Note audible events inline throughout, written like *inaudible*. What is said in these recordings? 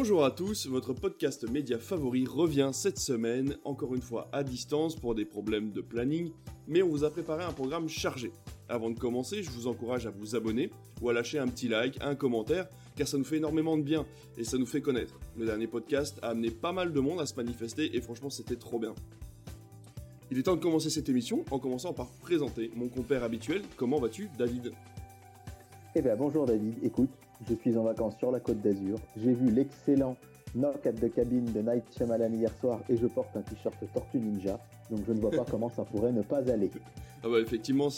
Bonjour à tous, votre podcast média favori revient cette semaine, encore une fois à distance pour des problèmes de planning, mais on vous a préparé un programme chargé. Avant de commencer, je vous encourage à vous abonner ou à lâcher un petit like, un commentaire, car ça nous fait énormément de bien et ça nous fait connaître. Le dernier podcast a amené pas mal de monde à se manifester et franchement c'était trop bien. Il est temps de commencer cette émission en commençant par présenter mon compère habituel. Comment vas-tu, David? Eh bien bonjour David, écoute, je suis en vacances sur la côte d'Azur. J'ai vu l'excellent Knock at the Cabin de Night Shyamalan hier soir et je porte un t-shirt Tortue Ninja. Donc je ne vois pas *laughs* comment ça pourrait ne pas aller. Ah bah effectivement,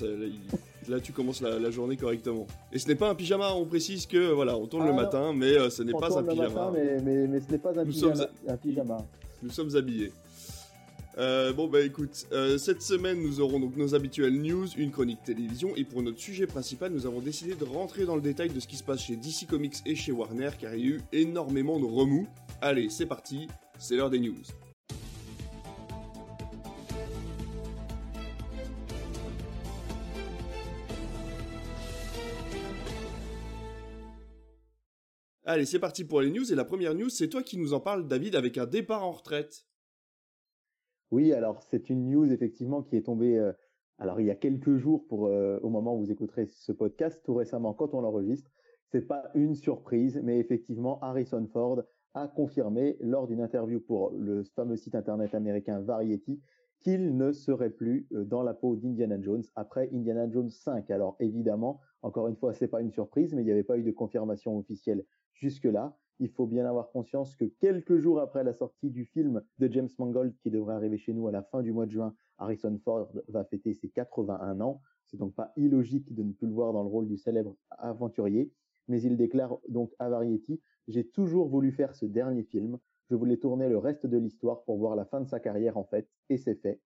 là, tu commences la, journée correctement. Et ce n'est pas un pyjama, on précise que voilà, on tourne le matin, mais euh, ce n'est pas un pyjama. mais, mais, ce n'est pas un, pyjama, un pyjama. Nous sommes habillés. Euh, bon bah écoute, euh, cette semaine nous aurons donc nos habituelles news, une chronique télévision et pour notre sujet principal nous avons décidé de rentrer dans le détail de ce qui se passe chez DC Comics et chez Warner car il y a eu énormément de remous. Allez c'est parti, c'est l'heure des news. Allez, c'est parti pour les news. Et la première news, c'est toi qui nous en parles, David, avec un départ en retraite. Oui, alors c'est une news effectivement qui est tombée euh, alors il y a quelques jours pour euh, au moment où vous écouterez ce podcast, tout récemment quand on l'enregistre. C'est pas une surprise, mais effectivement Harrison Ford a confirmé lors d'une interview pour le fameux site internet américain Variety qu'il ne serait plus euh, dans la peau d'Indiana Jones après Indiana Jones 5. Alors évidemment, encore une fois, c'est pas une surprise, mais il n'y avait pas eu de confirmation officielle jusque-là il faut bien avoir conscience que quelques jours après la sortie du film de James Mangold, qui devrait arriver chez nous à la fin du mois de juin, Harrison Ford va fêter ses 81 ans. C'est donc pas illogique de ne plus le voir dans le rôle du célèbre aventurier. Mais il déclare donc à Variety, j'ai toujours voulu faire ce dernier film. Je voulais tourner le reste de l'histoire pour voir la fin de sa carrière en fait, et c'est fait.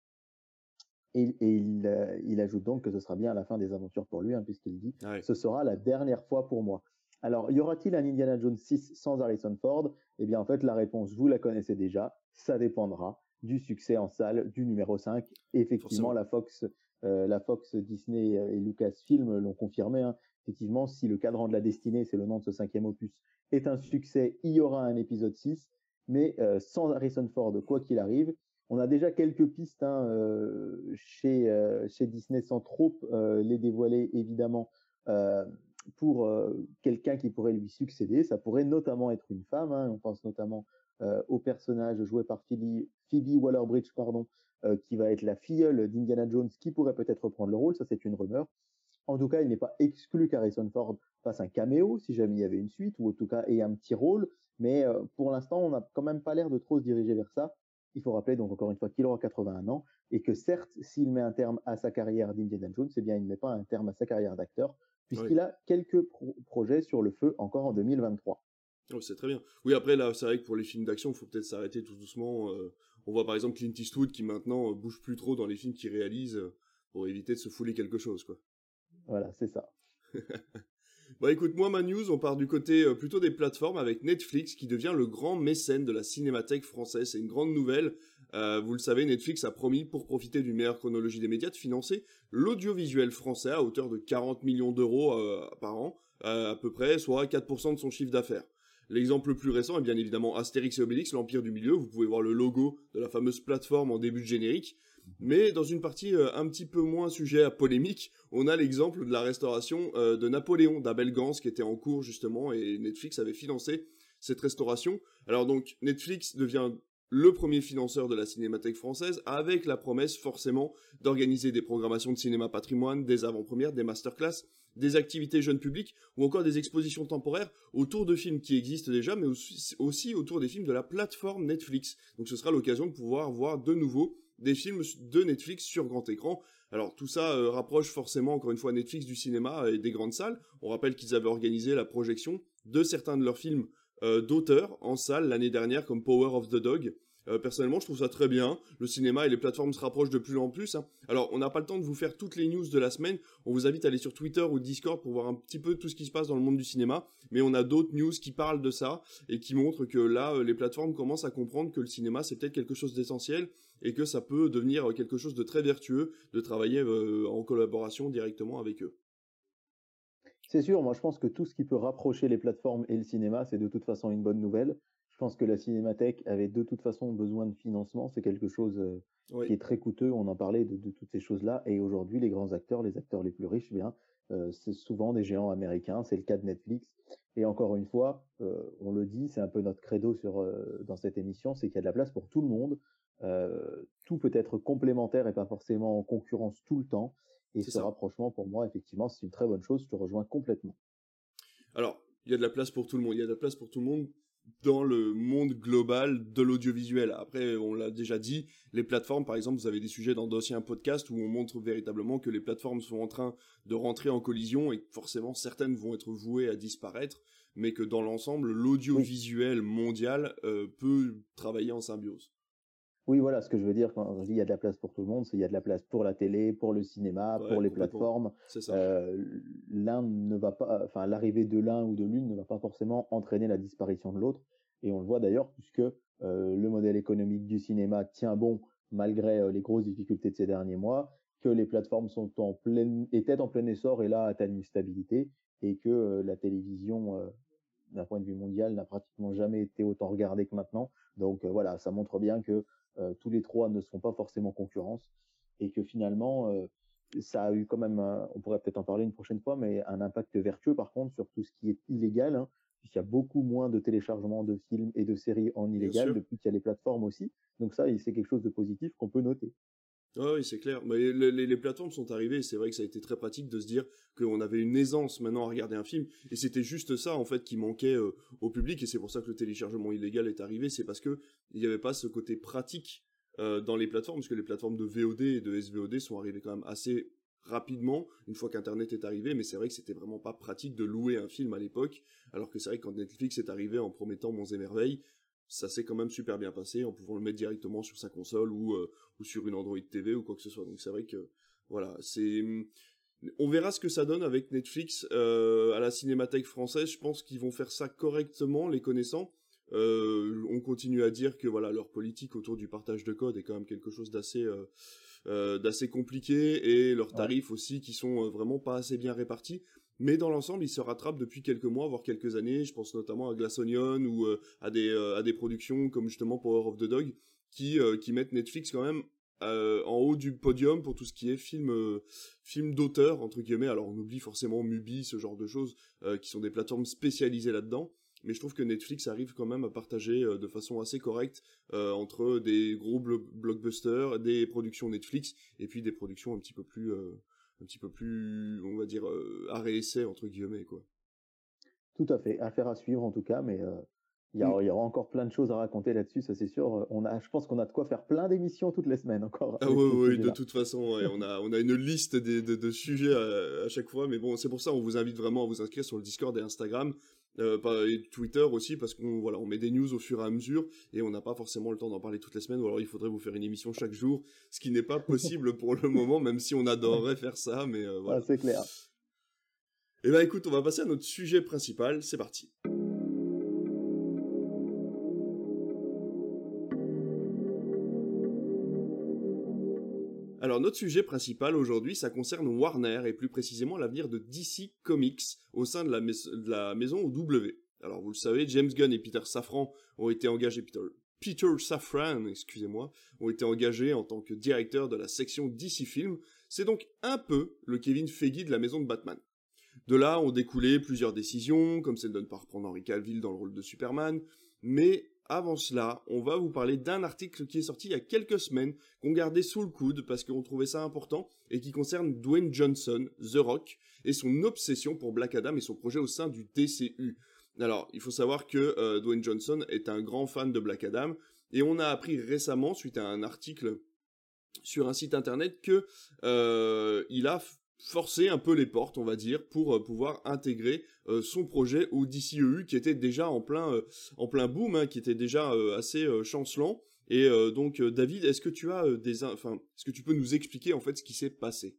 Et, euh, il, ajoute donc que ce sera bien la fin des aventures pour lui, hein, puisqu'il dit ce sera la dernière fois pour moi. Alors, y aura-t-il un Indiana Jones 6 sans Harrison Ford? Eh bien, en fait, la réponse, vous la connaissez déjà. Ça dépendra du succès en salle du numéro 5. Effectivement, la Fox, euh, la Fox, Disney et Lucasfilm l'ont confirmé. Hein. Effectivement, si le cadran de la destinée, c'est le nom de ce cinquième opus, est un succès, il y aura un épisode 6. Mais euh, sans Harrison Ford, quoi qu'il arrive, on a déjà quelques pistes hein, euh, chez, chez Disney sans trop les dévoiler, évidemment pour euh, quelqu'un qui pourrait lui succéder. Ça pourrait notamment être une femme. Hein. On pense notamment euh, au personnage joué par Phoebe, Phoebe Waller-Bridge, pardon, euh, qui va être la filleule d'Indiana Jones, qui pourrait peut-être reprendre le rôle. Ça, c'est une rumeur. En tout cas, il n'est pas exclu qu'Harrison Ford fasse un caméo, si jamais il y avait une suite, ou en tout cas ait un petit rôle. Mais pour l'instant, on n'a quand même pas l'air de trop se diriger vers ça. Il faut rappeler donc encore une fois qu'il aura 81 ans et que certes, s'il met un terme à sa carrière d'Indiana Jones, c'est bien il ne met pas un terme à sa carrière d'acteur, puisqu'il a quelques projets sur le feu encore en 2023. c'est très bien. Oui, après, là, c'est vrai que pour les films d'action, il faut peut-être s'arrêter tout doucement. Euh, on voit par exemple Clint Eastwood qui maintenant euh, bouge plus trop dans les films qu'il réalise euh, pour éviter de se fouler quelque chose, quoi. Voilà, c'est ça. *laughs* Bon, écoute, moi, ma news, on part du côté euh, plutôt des plateformes avec Netflix qui devient le grand mécène de la cinémathèque française. C'est une grande nouvelle. Euh, vous le savez, Netflix a promis, pour profiter d'une meilleure chronologie des médias, de financer l'audiovisuel français à hauteur de 40 millions d'euros euh, par an, à peu près, soit 4% de son chiffre d'affaires. L'exemple le plus récent est bien évidemment Astérix et Obélix, l'Empire du Milieu. Vous pouvez voir le logo de la fameuse plateforme en début de générique. Mais dans une partie euh, un petit peu moins sujet à polémique, on a l'exemple de la restauration euh, de Napoléon d'Abel Gance qui était en cours justement et Netflix avait financé cette restauration. Alors donc Netflix devient le premier financeur de la cinémathèque française, avec la promesse forcément d'organiser des programmations de cinéma patrimoine, des avant-premières, des masterclass, des activités jeunes publics ou encore des expositions temporaires autour de films qui existent déjà, mais aussi autour des films de la plateforme Netflix. Donc ce sera l'occasion de pouvoir voir de nouveau des films de Netflix sur grand écran. Alors tout ça euh, rapproche forcément encore une fois Netflix du cinéma et des grandes salles. On rappelle qu'ils avaient organisé la projection de certains de leurs films euh, d'auteurs en salle l'année dernière comme Power of the Dog euh, personnellement, je trouve ça très bien. Le cinéma et les plateformes se rapprochent de plus en plus. Hein. Alors, on n'a pas le temps de vous faire toutes les news de la semaine. On vous invite à aller sur Twitter ou Discord pour voir un petit peu tout ce qui se passe dans le monde du cinéma. Mais on a d'autres news qui parlent de ça et qui montrent que là, euh, les plateformes commencent à comprendre que le cinéma, c'est peut-être quelque chose d'essentiel et que ça peut devenir euh, quelque chose de très vertueux de travailler en collaboration directement avec eux. C'est sûr, moi je pense que tout ce qui peut rapprocher les plateformes et le cinéma, c'est de toute façon une bonne nouvelle. pense que la cinémathèque avait de toute façon besoin de financement. C'est quelque chose qui est très coûteux. On en parlait de, toutes ces choses-là. Et aujourd'hui, les grands acteurs, les acteurs les plus riches, eh bien, c'est souvent des géants américains. C'est le cas de Netflix. Et encore une fois, on le dit, c'est un peu notre credo sur, dans cette émission, c'est qu'il y a de la place pour tout le monde. Tout peut être complémentaire et pas forcément en concurrence tout le temps. Et ce rapprochement, pour moi, effectivement, c'est une très bonne chose. Je te rejoins complètement. Alors, il y a de la place pour tout le monde. Il y a de la place pour tout le monde dans le monde global de l'audiovisuel. Après, on l'a déjà dit, les plateformes, par exemple, vous avez des sujets dans d'anciens podcasts où on montre véritablement que les plateformes sont en train de rentrer en collision et que forcément certaines vont être vouées à disparaître, mais que dans l'ensemble, l'audiovisuel mondial euh, peut travailler en symbiose. Oui, voilà, ce que je veux dire quand je dis il y a de la place pour tout le monde, c'est il y a de la place pour la télé, pour le cinéma, pour les plateformes. Euh, l'un ne va pas, enfin l'arrivée de l'un ou de l'une ne va pas forcément entraîner la disparition de l'autre. Et on le voit d'ailleurs puisque euh, le modèle économique du cinéma tient bon malgré euh, les grosses difficultés de ces derniers mois, que les plateformes sont en pleine, étaient en plein essor et là atteignent une stabilité, et que la télévision, d'un point de vue mondial, n'a pratiquement jamais été autant regardée que maintenant. Donc voilà, ça montre bien que euh, tous les trois ne seront pas forcément concurrence et que finalement euh, ça a eu quand même, on pourrait peut-être en parler une prochaine fois, mais un impact vertueux par contre sur tout ce qui est illégal, hein, puisqu'il y a beaucoup moins de téléchargements de films et de séries en illégal depuis qu'il y a les plateformes aussi. Donc ça, c'est quelque chose de positif qu'on peut noter oui, c'est clair. Mais les, plateformes sont arrivées. C'est vrai que ça a été très pratique de se dire qu'on avait une aisance maintenant à regarder un film. Et c'était juste ça, en fait, qui manquait euh, au public. Et c'est pour ça que le téléchargement illégal est arrivé. C'est parce que il n'y avait pas ce côté pratique euh, dans les plateformes, parce que les plateformes de VOD et de SVOD sont arrivées quand même assez rapidement une fois qu'internet est arrivé mais c'est vrai que c'était vraiment pas pratique de louer un film à l'époque alors que c'est vrai que quand Netflix est arrivé en promettant Monts et Merveilles ça s'est quand même super bien passé en pouvant le mettre directement sur sa console ou, euh, ou sur une Android TV ou quoi que ce soit. Donc c'est vrai que voilà, c'est on verra ce que ça donne avec Netflix euh, à la Cinémathèque française. Je pense qu'ils vont faire ça correctement, les connaissants. Euh, on continue à dire que voilà leur politique autour du partage de code est quand même quelque chose d'assez d'assez compliqué et leurs tarifs aussi qui sont vraiment pas assez bien répartis mais dans l'ensemble, il se rattrape depuis quelques mois, voire quelques années. Je pense notamment à Glass Onion ou euh, à des euh, à des productions comme justement Power of the Dog qui euh, qui mettent Netflix quand même en haut du podium pour tout ce qui est film film d'auteur entre guillemets. Alors on oublie forcément Mubi, ce genre de choses qui sont des plateformes spécialisées là-dedans. Mais je trouve que Netflix arrive quand même à partager de façon assez correcte entre des gros blockbusters, des productions Netflix et puis des productions un petit peu plus un petit peu plus, on va dire, euh, arrêt essai entre guillemets quoi. Tout à fait, affaire à suivre en tout cas, mais euh, il y, mm. y, aura encore plein de choses à raconter là-dessus, ça c'est sûr. On a, je pense qu'on a de quoi faire plein d'émissions toutes les semaines encore. Ah oui, oui, de toute façon, on a, on a une liste de, de, sujets à, à, chaque fois, mais bon, c'est pour ça on vous invite vraiment à vous inscrire sur le Discord et Instagram. Euh, et Twitter aussi parce qu'on voilà on met des news au fur et à mesure et on n'a pas forcément le temps d'en parler toutes les semaines ou alors il faudrait vous faire une émission chaque jour ce qui n'est pas *laughs* possible pour le moment même si on adorerait faire ça mais euh, voilà. Ah, c'est clair. Et eh ben écoute on va passer à notre sujet principal c'est parti notre sujet principal aujourd'hui, ça concerne Warner et plus précisément l'avenir de DC Comics au sein de la, maison W. Alors vous le savez, James Gunn et Peter Safran ont été engagés, Peter, Peter Safran, excusez-moi, ont été engagés en tant que directeur de la section DC Film. C'est donc un peu le Kevin Feige de la maison de Batman. De là ont découlé plusieurs décisions, comme celle de ne pas reprendre Henry Cavill dans le rôle de Superman, mais avant cela, on va vous parler d'un article qui est sorti il y a quelques semaines, qu'on gardait sous le coude parce qu'on trouvait ça important, et qui concerne Dwayne Johnson, The Rock, et son obsession pour Black Adam et son projet au sein du DCU. Alors, il faut savoir que euh, Dwayne Johnson est un grand fan de Black Adam, et on a appris récemment, suite à un article sur un site internet, que euh, il a forcer un peu les portes, on va dire, pour euh, pouvoir intégrer euh, son projet au DCEU qui était déjà en plein euh, en boom, hein, qui était déjà assez chancelant. Et donc David, est-ce que tu as des, enfin, est-ce que tu peux nous expliquer en fait ce qui s'est passé?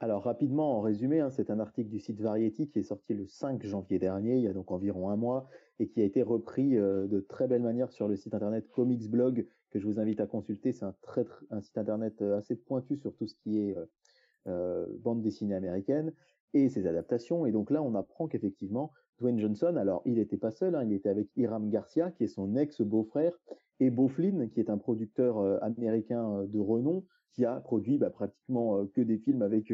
Alors rapidement, en résumé, hein, c'est un article du site Variety qui est sorti le 5 janvier dernier, il y a donc environ un mois, et qui a été repris de très belle manière sur le site internet Comics Blog que je vous invite à consulter. C'est un, site internet assez pointu sur tout ce qui est bande dessinée américaine et ses adaptations. Et donc là, on apprend qu'effectivement, Dwayne Johnson, alors il n'était pas seul, hein, il était avec Hiram Garcia, qui est son ex-beau-frère, et Beau Flynn, qui est un producteur euh, américain euh, de renom, qui a produit bah, pratiquement euh, que des films avec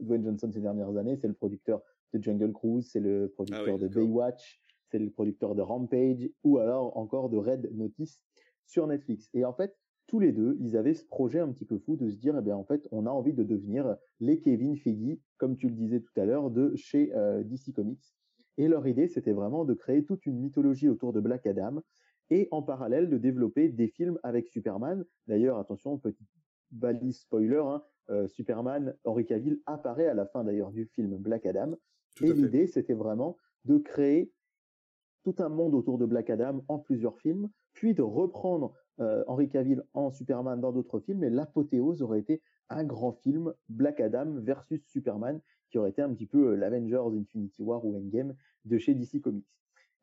Dwayne Johnson ces dernières années. C'est le producteur de Jungle Cruise, c'est le producteur ah de Baywatch, c'est le producteur de Rampage, ou alors encore de Red Notice sur Netflix. Et en fait, tous les deux, ils avaient ce projet un petit peu fou de se dire, eh bien, en fait, on a envie de devenir les Kevin Feige, comme tu le disais tout à l'heure, de chez DC Comics. Et leur idée, c'était vraiment de créer toute une mythologie autour de Black Adam et en parallèle de développer des films avec Superman. D'ailleurs, attention, petit balise spoiler, hein, euh, Superman, Henry Cavill apparaît à la fin d'ailleurs du film Black Adam. et l'idée, c'était vraiment de créer tout un monde autour de Black Adam en plusieurs films, puis de reprendre euh, Henry Cavill en Superman dans d'autres films. Et l'apothéose aurait été un grand film, Black Adam versus Superman, qui aurait été un petit peu euh, l'Avengers Infinity War ou Endgame de chez DC Comics.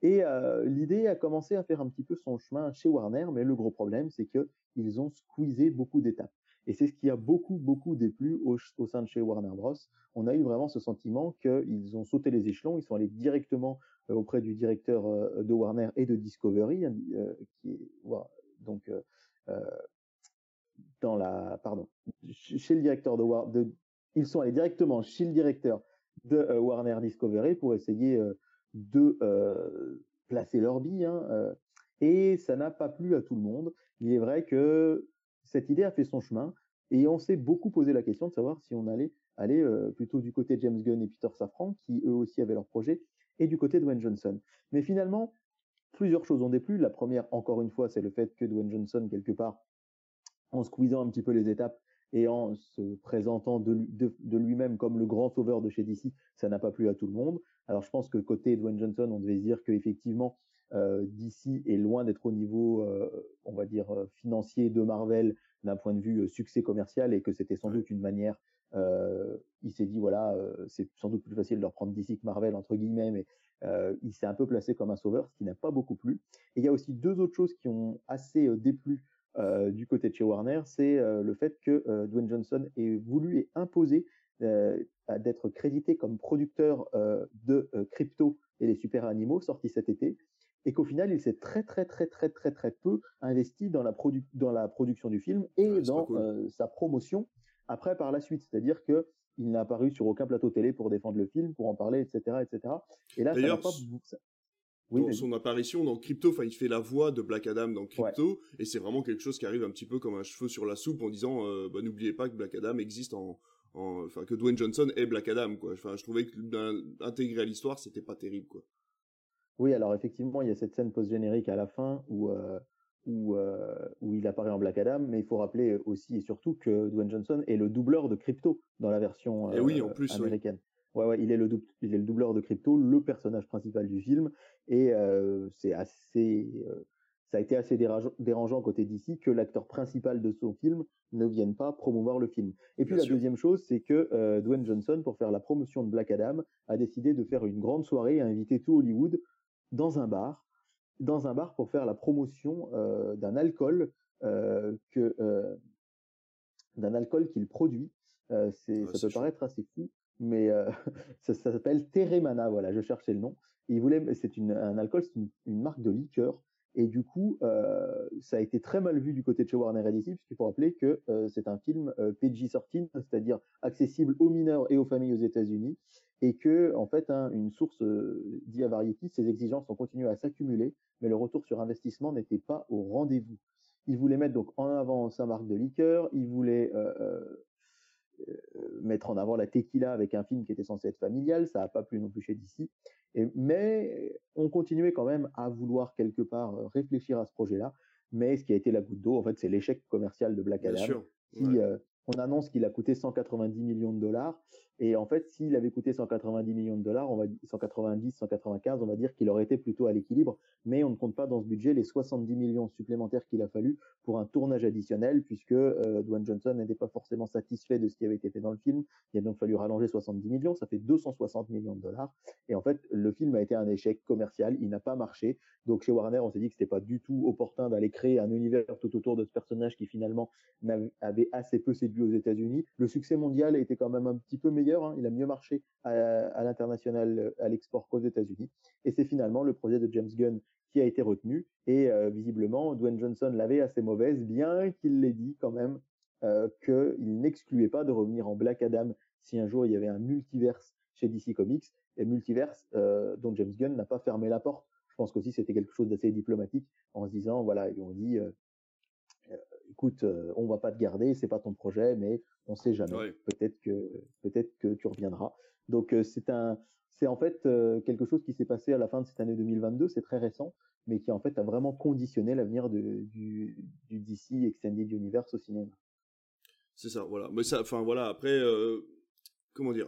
Et euh, l'idée a commencé à faire un petit peu son chemin chez Warner, mais le gros problème, c'est que ils ont squeezé beaucoup d'étapes. Et c'est ce qui a beaucoup, beaucoup déplu au, au, sein de chez Warner Bros. On a eu vraiment ce sentiment qu'ils ont sauté les échelons, ils sont allés directement euh, auprès du directeur de Warner et de Discovery, hein, qui est donc dans la, pardon, chez le directeur de, Warner ils sont allés directement chez le directeur de euh, Warner Discovery pour essayer euh, de euh, placer leur bille. Hein, et ça n'a pas plu à tout le monde. Il est vrai que cette idée a fait son chemin et on s'est beaucoup posé la question de savoir si on allait aller plutôt du côté de James Gunn et Peter Safran, qui eux aussi avaient leur projet, et du côté de Dwayne Johnson. Mais finalement, plusieurs choses ont déplu. La première, encore une fois, c'est le fait que Dwayne Johnson, quelque part, en squeezant un petit peu les étapes, et en se présentant de, lui-même comme le grand sauveur de chez DC, ça n'a pas plu à tout le monde. Alors je pense que côté Dwayne Johnson, on devait se dire qu'effectivement, euh, DC est loin d'être au niveau, euh, on va dire, euh, financier de Marvel d'un point de vue succès commercial et que c'était sans doute une manière, il s'est dit, voilà, c'est sans doute plus facile de reprendre DC que Marvel, entre guillemets, mais il s'est un peu placé comme un sauveur, ce qui n'a pas beaucoup plu. Et il y a aussi deux autres choses qui ont assez déplu euh, du côté de chez Warner, c'est euh, le fait que euh, Dwayne Johnson ait voulu et imposé d'être crédité comme producteur de Crypto et les super animaux sortis cet été, et qu'au final, il s'est très très très très très très peu investi dans la, dans la production du film et dans sa promotion après par la suite. C'est-à-dire que il n'a apparu sur aucun plateau télé pour défendre le film, pour en parler, etc., etc. Et là, ça pas, oui, son apparition dans Crypto, enfin il fait la voix de Black Adam dans Crypto, et c'est vraiment quelque chose qui arrive un petit peu comme un cheveu sur la soupe en disant euh, bah, n'oubliez pas que Black Adam existe en, enfin que Dwayne Johnson est Black Adam quoi. Enfin je trouvais que d'intégrer à l'histoire c'était pas terrible quoi. Oui alors effectivement il y a cette scène post générique à la fin où euh, où, euh, où il apparaît en Black Adam, mais il faut rappeler aussi et surtout que Dwayne Johnson est le doubleur de Crypto dans la version et oui, en plus, américaine. Ouais, ouais, il est le il est le doubleur de Crypto, le personnage principal du film, et euh, c'est assez, euh, ça a été assez dérangeant, côté d'ici que l'acteur principal de son film ne vienne pas promouvoir le film. Et puis la deuxième chose, c'est que euh, Dwayne Johnson, pour faire la promotion de Black Adam, a décidé de faire une grande soirée et a invité tout Hollywood dans un bar, dans un bar pour faire la promotion d'un alcool que d'un alcool qu'il produit. c'est, ça peut paraître assez fou, mais euh, *laughs* ça, ça s'appelle Teremana, voilà, je cherchais le nom. il voulait, c'est un alcool, c'est une, marque de liqueur, et du coup, euh, ça a été très mal vu du côté de chez Warner et DC, puisqu'il faut rappeler que euh, c'est un film PG-13, c'est-à-dire accessible aux mineurs et aux familles aux États-Unis, et que, en fait, hein, une source dit à Variety, ces exigences ont continué à s'accumuler, mais le retour sur investissement n'était pas au rendez-vous. Il voulait mettre donc en avant sa marque de liqueur, il voulait euh, mettre en avant la tequila avec un film qui était censé être familial, ça n'a pas plu non plus chez DC. mais on continuait quand même à vouloir quelque part euh, réfléchir à ce projet-là. Mais ce qui a été la goutte d'eau, en fait, c'est l'échec commercial de Black Adam, qui, euh, on annonce qu'il a coûté 190 millions de dollars. Et en fait, s'il avait coûté 190 millions de dollars, on va 190, 195, on va dire qu'il aurait été plutôt à l'équilibre. Mais on ne compte pas dans ce budget les 70 millions supplémentaires qu'il a fallu pour un tournage additionnel, puisque euh, Dwayne Johnson n'était pas forcément satisfait de ce qui avait été fait dans le film. Il a donc fallu rallonger 70 millions, ça fait 260 millions de dollars. Et en fait, le film a été un échec commercial, il n'a pas marché. Donc chez Warner, on s'est dit que c'était pas du tout opportun d'aller créer un univers tout autour de ce personnage qui finalement avait assez peu séduit aux États-Unis. Le succès mondial était quand même un petit peu meilleur. Hein. Il a mieux marché à, l'international, à l'export qu'aux États-Unis. Et c'est finalement le projet de James Gunn qui a été retenu. Et euh, visiblement, Dwayne Johnson l'avait assez mauvaise, bien qu'il l'ait dit quand même euh, qu'il n'excluait pas de revenir en Black Adam si un jour il y avait un multiverse chez DC Comics. Et multiverse euh, dont James Gunn n'a pas fermé la porte. Je pense qu'aussi c'était quelque chose d'assez diplomatique en se disant voilà ils ont dit euh, euh, écoute on va pas te garder c'est pas ton projet mais on sait jamais peut-être que peut-être que tu reviendras. Donc c'est un c'est en fait quelque chose qui s'est passé à la fin de cette année 2022, c'est très récent, mais qui en fait a vraiment conditionné l'avenir du, du DC Extended Universe au cinéma. C'est ça, voilà. Mais ça, enfin voilà. Après, comment dire?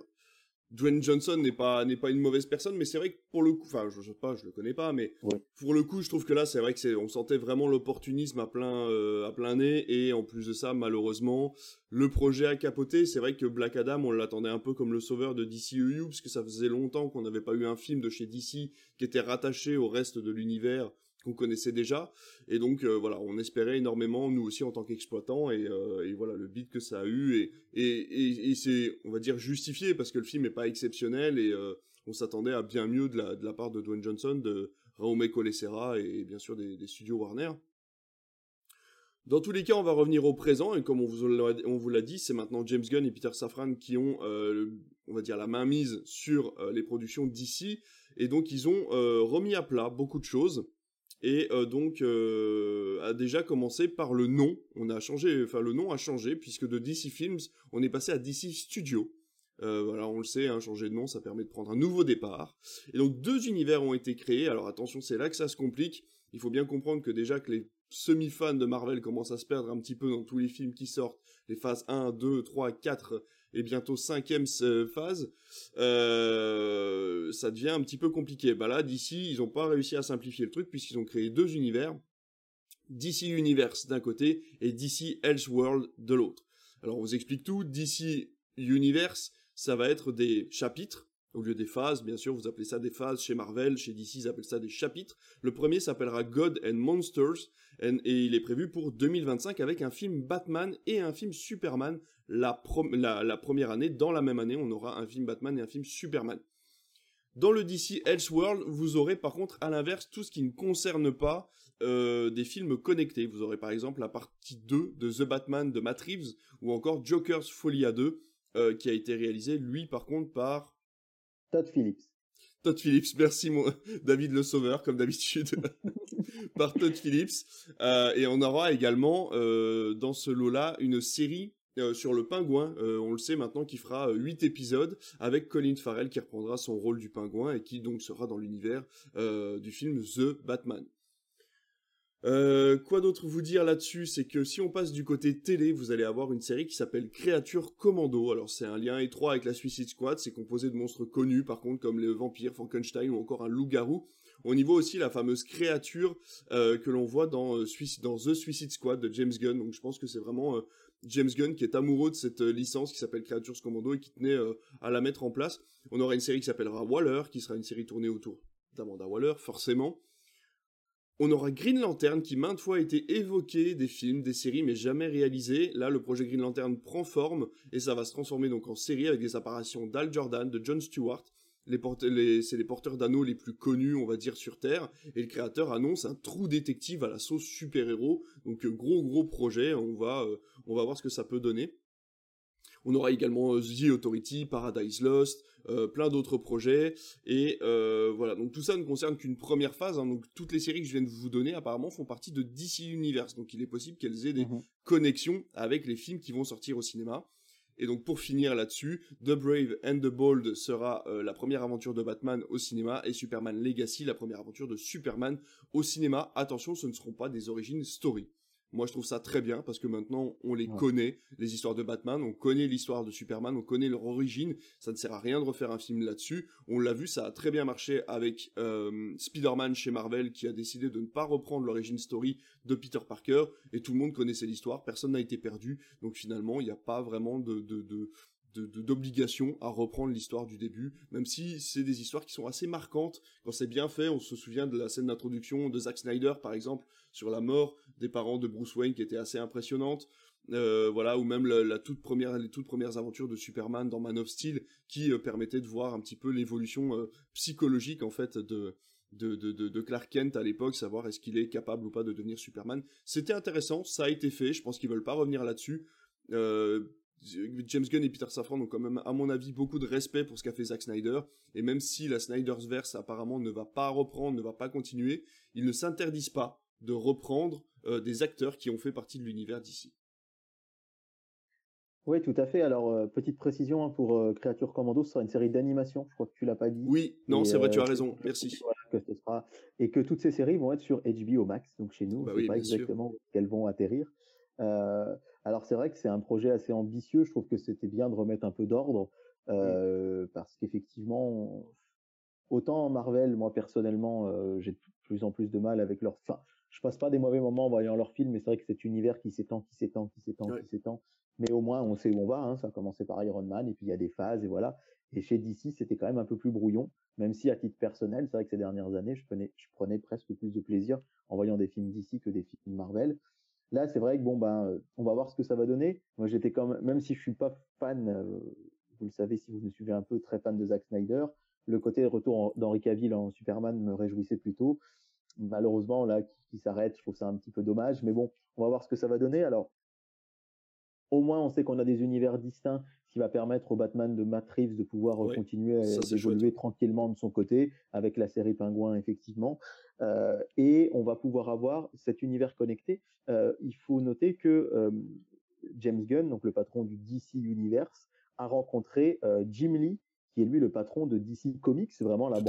Dwayne Johnson n'est pas n'est pas une mauvaise personne, mais c'est vrai que pour le coup, enfin je, sais pas, je le connais pas, mais pour le coup, je trouve que là, c'est vrai que c'est, on sentait vraiment l'opportunisme à plein euh, à plein nez, et en plus de ça, malheureusement, le projet a capoté. C'est vrai que Black Adam, on l'attendait un peu comme le sauveur de DCEU, parce que ça faisait longtemps qu'on n'avait pas eu un film de chez DC qui était rattaché au reste de l'univers qu'on connaissait déjà. Et donc euh, voilà on espérait énormément nous aussi en tant qu'exploitants. Et, euh, voilà le beat que ça a eu et c'est on va dire justifié parce que le film est pas exceptionnel. Et euh, on s'attendait à bien mieux de la, la part de Dwayne Johnson de Raume Colessera et bien sûr des, studios Warner. Dans tous les cas, on va revenir au présent. Et comme on vous, on vous l'a dit, c'est maintenant James Gunn et Peter Safran qui ont, on va dire, la main mise sur les productions d'ici. Et donc ils ont remis à plat beaucoup de choses et euh, donc euh, a déjà commencé par le nom. On a changé, enfin le nom a changé puisque de DC Films, on est passé à DC Studio. Euh, voilà, on le sait, hein, changer de nom, ça permet de prendre un nouveau départ. Et donc deux univers ont été créés. Alors attention, c'est là que ça se complique. Il faut bien comprendre que déjà que les semi-fans de Marvel commencent à se perdre un petit peu dans tous les films qui sortent, les phases 1, 2, 3, 4 et bientôt cinquième phase, euh, ça devient un petit peu compliqué. Bah là, d'ici, ils n'ont pas réussi à simplifier le truc puisqu'ils ont créé deux univers, DC Universe d'un côté et DC Elseworld de l'autre. Alors on vous explique tout. DC Universe, ça va être des chapitres au lieu des phases, bien sûr, vous appelez ça des phases chez Marvel, chez DC, ils appellent ça des chapitres. Le premier s'appellera God and Monsters, et il est prévu pour 2025 avec un film Batman et un film Superman. La, première année, dans la même année, on aura un film Batman et un film Superman. Dans le DC Elseworld, vous aurez par contre à l'inverse tout ce qui ne concerne pas euh, des films connectés. Vous aurez par exemple la partie 2 de The Batman de Matt Reeves ou encore Joker's Folia 2 euh, qui a été réalisé lui par contre par Todd Phillips. Todd Phillips, merci *laughs* David le Sauveur, comme d'habitude, *laughs* par Todd Phillips. Euh, et on aura également euh, dans ce lot-là une série euh, sur le pingouin, on le sait maintenant, qui fera 8 épisodes avec Colin Farrell qui reprendra son rôle du pingouin et qui donc sera dans l'univers du film The Batman. Euh, quoi d'autre vous dire là-dessus? C'est que si on passe du côté télé, vous allez avoir une série qui s'appelle Créature Commando. Alors c'est un lien étroit avec la Suicide Squad, c'est composé de monstres connus par contre comme les vampires, Frankenstein ou encore un loup-garou. On y voit aussi la fameuse créature euh, que l'on voit dans, euh, dans The Suicide Squad de James Gunn. Donc je pense que c'est vraiment James Gunn qui est amoureux de cette licence qui s'appelle Créature Commando et qui tenait à la mettre en place. On aura une série qui s'appellera Waller, qui sera une série tournée autour d'Amanda Waller, forcément. On aura Green Lantern qui maintes fois a été évoqué, des films, des séries, mais jamais réalisé. Là, le projet Green Lantern prend forme et ça va se transformer donc en série avec des apparitions d'Al Jordan, de John Stewart. C'est les porteurs d'anneaux les plus connus, on va dire, sur Terre. Et le créateur annonce un trou détective à la sauce super-héros. Donc, euh, gros, gros projet. Euh, on va voir ce que ça peut donner. On aura également euh, The Authority, Paradise Lost, euh, plein d'autres projets. Et euh, voilà, donc tout ça ne concerne qu'une première phase. Hein. donc toutes les séries que je viens de vous donner apparemment font partie de DC Universe. Donc il est possible qu'elles aient des mhm. connexions avec les films qui vont sortir au cinéma. Et donc pour finir là-dessus, The Brave and the Bold sera la première aventure de Batman au cinéma et Superman Legacy, la première aventure de Superman au cinéma. Attention, ce ne seront pas des origines story. Moi, je trouve ça très bien parce que maintenant, on les connaît, les histoires de Batman, on connaît l'histoire de Superman, on connaît leur origine. Ça ne sert à rien de refaire un film là-dessus. On l'a vu, ça a très bien marché avec euh, Spider-Man chez Marvel qui a décidé de ne pas reprendre l'origine story de Peter Parker et tout le monde connaissait l'histoire, personne n'a été perdu. Donc finalement, il n'y a pas vraiment de, de, de d'obligation à reprendre l'histoire du début, même si c'est des histoires qui sont assez marquantes. Quand c'est bien fait, on se souvient de la scène d'introduction de Zack Snyder, par exemple, sur la mort des parents de Bruce Wayne, qui était assez impressionnante. voilà, ou même la, toute première, les toutes premières aventures de Superman dans Man of Steel, qui permettaient de voir un petit peu l'évolution psychologique en fait de, de, de, de, Clark Kent à l'époque, savoir est-ce qu'il est capable ou pas de devenir Superman. C'était intéressant, ça a été fait, je pense qu'ils veulent pas revenir là-dessus. Euh, James Gunn et Peter Safran ont quand même, à mon avis, beaucoup de respect pour ce qu'a fait Zack Snyder. Et même si la Snyder's Verse apparemment ne va pas reprendre, ne va pas continuer, ils ne s'interdisent pas de reprendre euh, des acteurs qui ont fait partie de l'univers d'ici. Oui, tout à fait. Alors, euh, petite précision hein, pour euh, Créature Commando, ce sera une série d'animation. Je crois que tu l'as pas dit. Oui, non, c'est vrai, tu as raison. Merci. que ce sera... Et que toutes ces séries vont être sur HBO Max, donc chez nous. Bah ne pas exactement où qu'elles vont atterrir. Alors c'est vrai que c'est un projet assez ambitieux. Je trouve que c'était bien de remettre un peu d'ordre euh, parce qu'effectivement, autant Marvel, moi personnellement, euh, j'ai de plus en plus de mal avec leur. Enfin, je passe pas des mauvais moments en voyant leurs films, mais c'est vrai que cet univers qui s'étend, qui s'étend, qui s'étend, qui s'étend. Mais au moins, on sait où on va. Hein. Ça a commencé par Iron Man, et puis il y a des phases, et voilà. Et chez DC, c'était quand même un peu plus brouillon, même si à titre personnel, c'est vrai que ces dernières années, je prenais, je prenais presque plus de plaisir en voyant des films DC que des films Marvel. Là, c'est vrai que bon ben, euh, on va voir ce que ça va donner. Moi, j'étais quand même, même si je suis pas fan, euh, vous le savez si vous me suivez un peu, très fan de Zack Snyder. Le côté retour d'Henri Cavill en Superman me réjouissait plutôt. Malheureusement, là, qui, s'arrête, je trouve ça un petit peu dommage. Mais bon, on va voir ce que ça va donner. Alors, au moins, on sait qu'on a des univers distincts qui va permettre au Batman de Matt Reeves de pouvoir euh, continuer à évoluer tranquillement de son côté avec la série Pingouin effectivement. Euh, et on va pouvoir avoir cet univers connecté. Euh, il faut noter que James Gunn, donc le patron du DC Universe, a rencontré Jim Lee, qui est lui le patron de DC Comics, vraiment la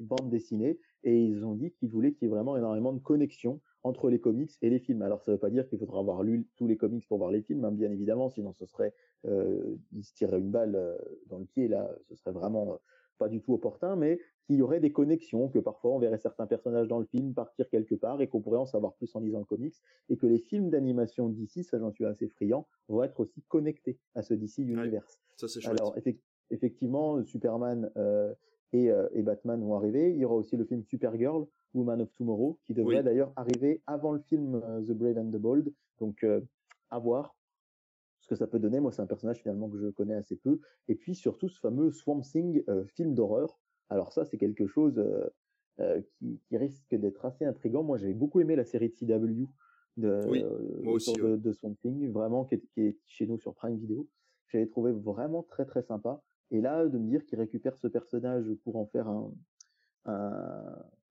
bande dessinée, et ils ont dit qu'ils voulaient qu'il y ait vraiment énormément de connexion entre les comics et les films. Alors ça ne veut pas dire qu'il faudra avoir lu tous les comics pour voir les films, hein, bien évidemment, sinon ce serait euh, il se tirerait une balle euh, dans le pied là, ce serait vraiment euh, pas du tout opportun, mais qu'il y aurait des connexions, que parfois on verrait certains personnages dans le film partir quelque part et qu'on pourrait en savoir plus en lisant le comics, et que les films d'animation d'ici, ça j'en suis assez friand, vont être aussi connectés à ce DC Universe. ça c'est Alors effectivement, Superman euh, et, et, Batman vont arriver. Il y aura aussi le film Supergirl Woman of Tomorrow, qui devrait d'ailleurs arriver avant le film euh, The Brave and the Bold. Donc, euh, à voir ce que ça peut donner. Moi, c'est un personnage finalement que je connais assez peu. Et puis surtout ce fameux Swamp Thing, euh, film d'horreur. Alors ça, c'est quelque chose qui, risque d'être assez intrigant. Moi, j'avais beaucoup aimé la série de CW de, de, Swamp Thing, vraiment qui est, chez nous sur Prime Video. J'avais trouvé vraiment très très sympa. Et là, de me dire qu'il récupère ce personnage pour en faire un,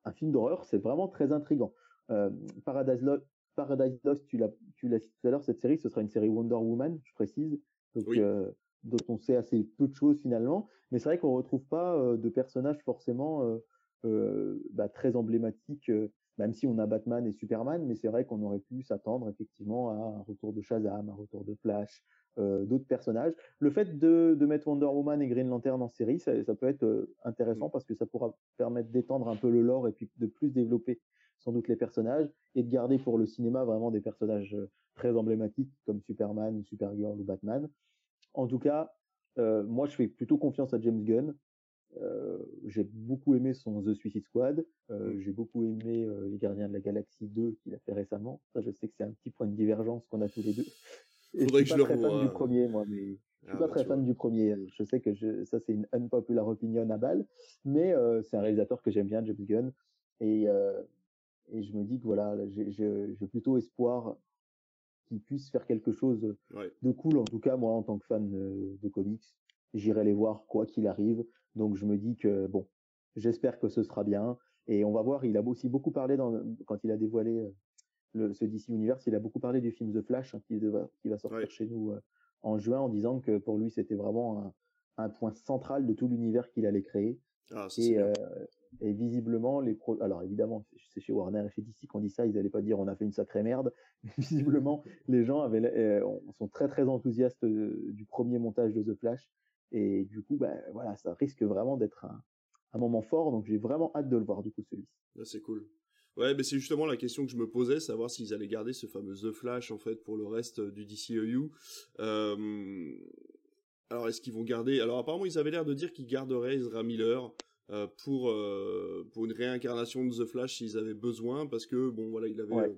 un film d'horreur, c'est vraiment très intrigant. Euh, Paradise, Lost, Paradise Lost, tu l'as, tu l'as cité tout à l'heure, cette série, ce sera une série Wonder Woman, je précise, donc euh, dont on sait assez peu de choses finalement. Mais c'est vrai qu'on retrouve pas euh, de personnages forcément bah, très emblématiques, même si on a Batman et Superman. Mais c'est vrai qu'on aurait pu s'attendre effectivement à un retour de Shazam, un retour de Flash, euh, d'autres personnages. Le fait de, de, mettre Wonder Woman et Green Lantern en série, ça, ça peut être euh, intéressant parce que ça pourra permettre d'étendre un peu le lore et puis de plus développer sans doute les personnages et de garder pour le cinéma vraiment des personnages euh, très emblématiques comme Superman, Supergirl ou Batman. En tout cas, euh, moi je fais plutôt confiance à James Gunn. J'ai beaucoup aimé son The Suicide Squad. Euh, j'ai beaucoup aimé Les Gardiens de la Galaxie 2 qu'il a fait récemment. Ça, je sais que c'est un petit point de divergence qu'on a tous les deux. Faudrait je suis pas très fan du premier, moi, mais je suis ah, pas bah, très fan du premier. Je sais que je, ça c'est une unpopular opinion à balle, mais euh, c'est un réalisateur que j'aime bien, James Gunn, et euh, et je me dis que voilà, j'ai plutôt espoir qu'il puisse faire quelque chose de cool. En tout cas, moi, en tant que fan de, de comics, j'irai les voir quoi qu'il arrive. Donc je me dis que bon, j'espère que ce sera bien. Et on va voir. Il a aussi beaucoup parlé dans, quand il a dévoilé euh, le, ce DC Universe, il a beaucoup parlé du film The Flash hein, qui, qui, va sortir chez nous euh, en juin en disant que pour lui c'était vraiment un, un, point central de tout l'univers qu'il allait créer. Ah, et, euh, et, visiblement les pro alors évidemment c'est chez Warner et chez DC qu'on dit ça, ils n'allaient pas dire on a fait une sacrée merde. *laughs* Mais visiblement les gens avaient euh, sont très très enthousiastes du premier montage de The Flash et du coup ben voilà ça risque vraiment d'être un, un moment fort donc j'ai vraiment hâte de le voir du coup celui-ci. c'est cool. Ouais, mais c'est justement la question que je me posais, savoir s'ils allaient garder ce fameux The Flash en fait pour le reste euh, du DCEU. Euh... Alors est-ce qu'ils vont garder Alors apparemment ils avaient l'air de dire qu'ils garderaient Ezra Miller euh, pour euh, pour une réincarnation de The Flash s'ils avaient besoin, parce que bon voilà il avait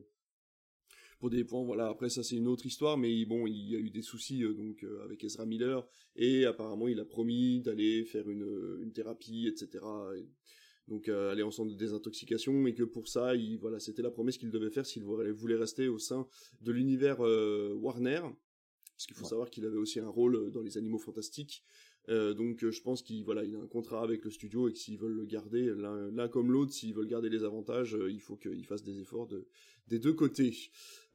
pour des points voilà après ça c'est une autre histoire mais bon il y a eu des soucis donc avec Ezra Miller et apparemment il a promis d'aller faire une, une thérapie etc donc aller en centre de désintoxication et que pour ça il voilà c'était la promesse qu'il devait faire s'il voulait rester au sein de l'univers Warner. Parce qu'il faut savoir qu'il avait aussi un rôle dans les Animaux Fantastiques. Euh, donc je pense qu'il voilà, il a un contrat avec le studio et que s'ils veulent le garder l'un comme l'autre, s'ils veulent garder les avantages, il faut qu'ils fassent des efforts de, des deux côtés.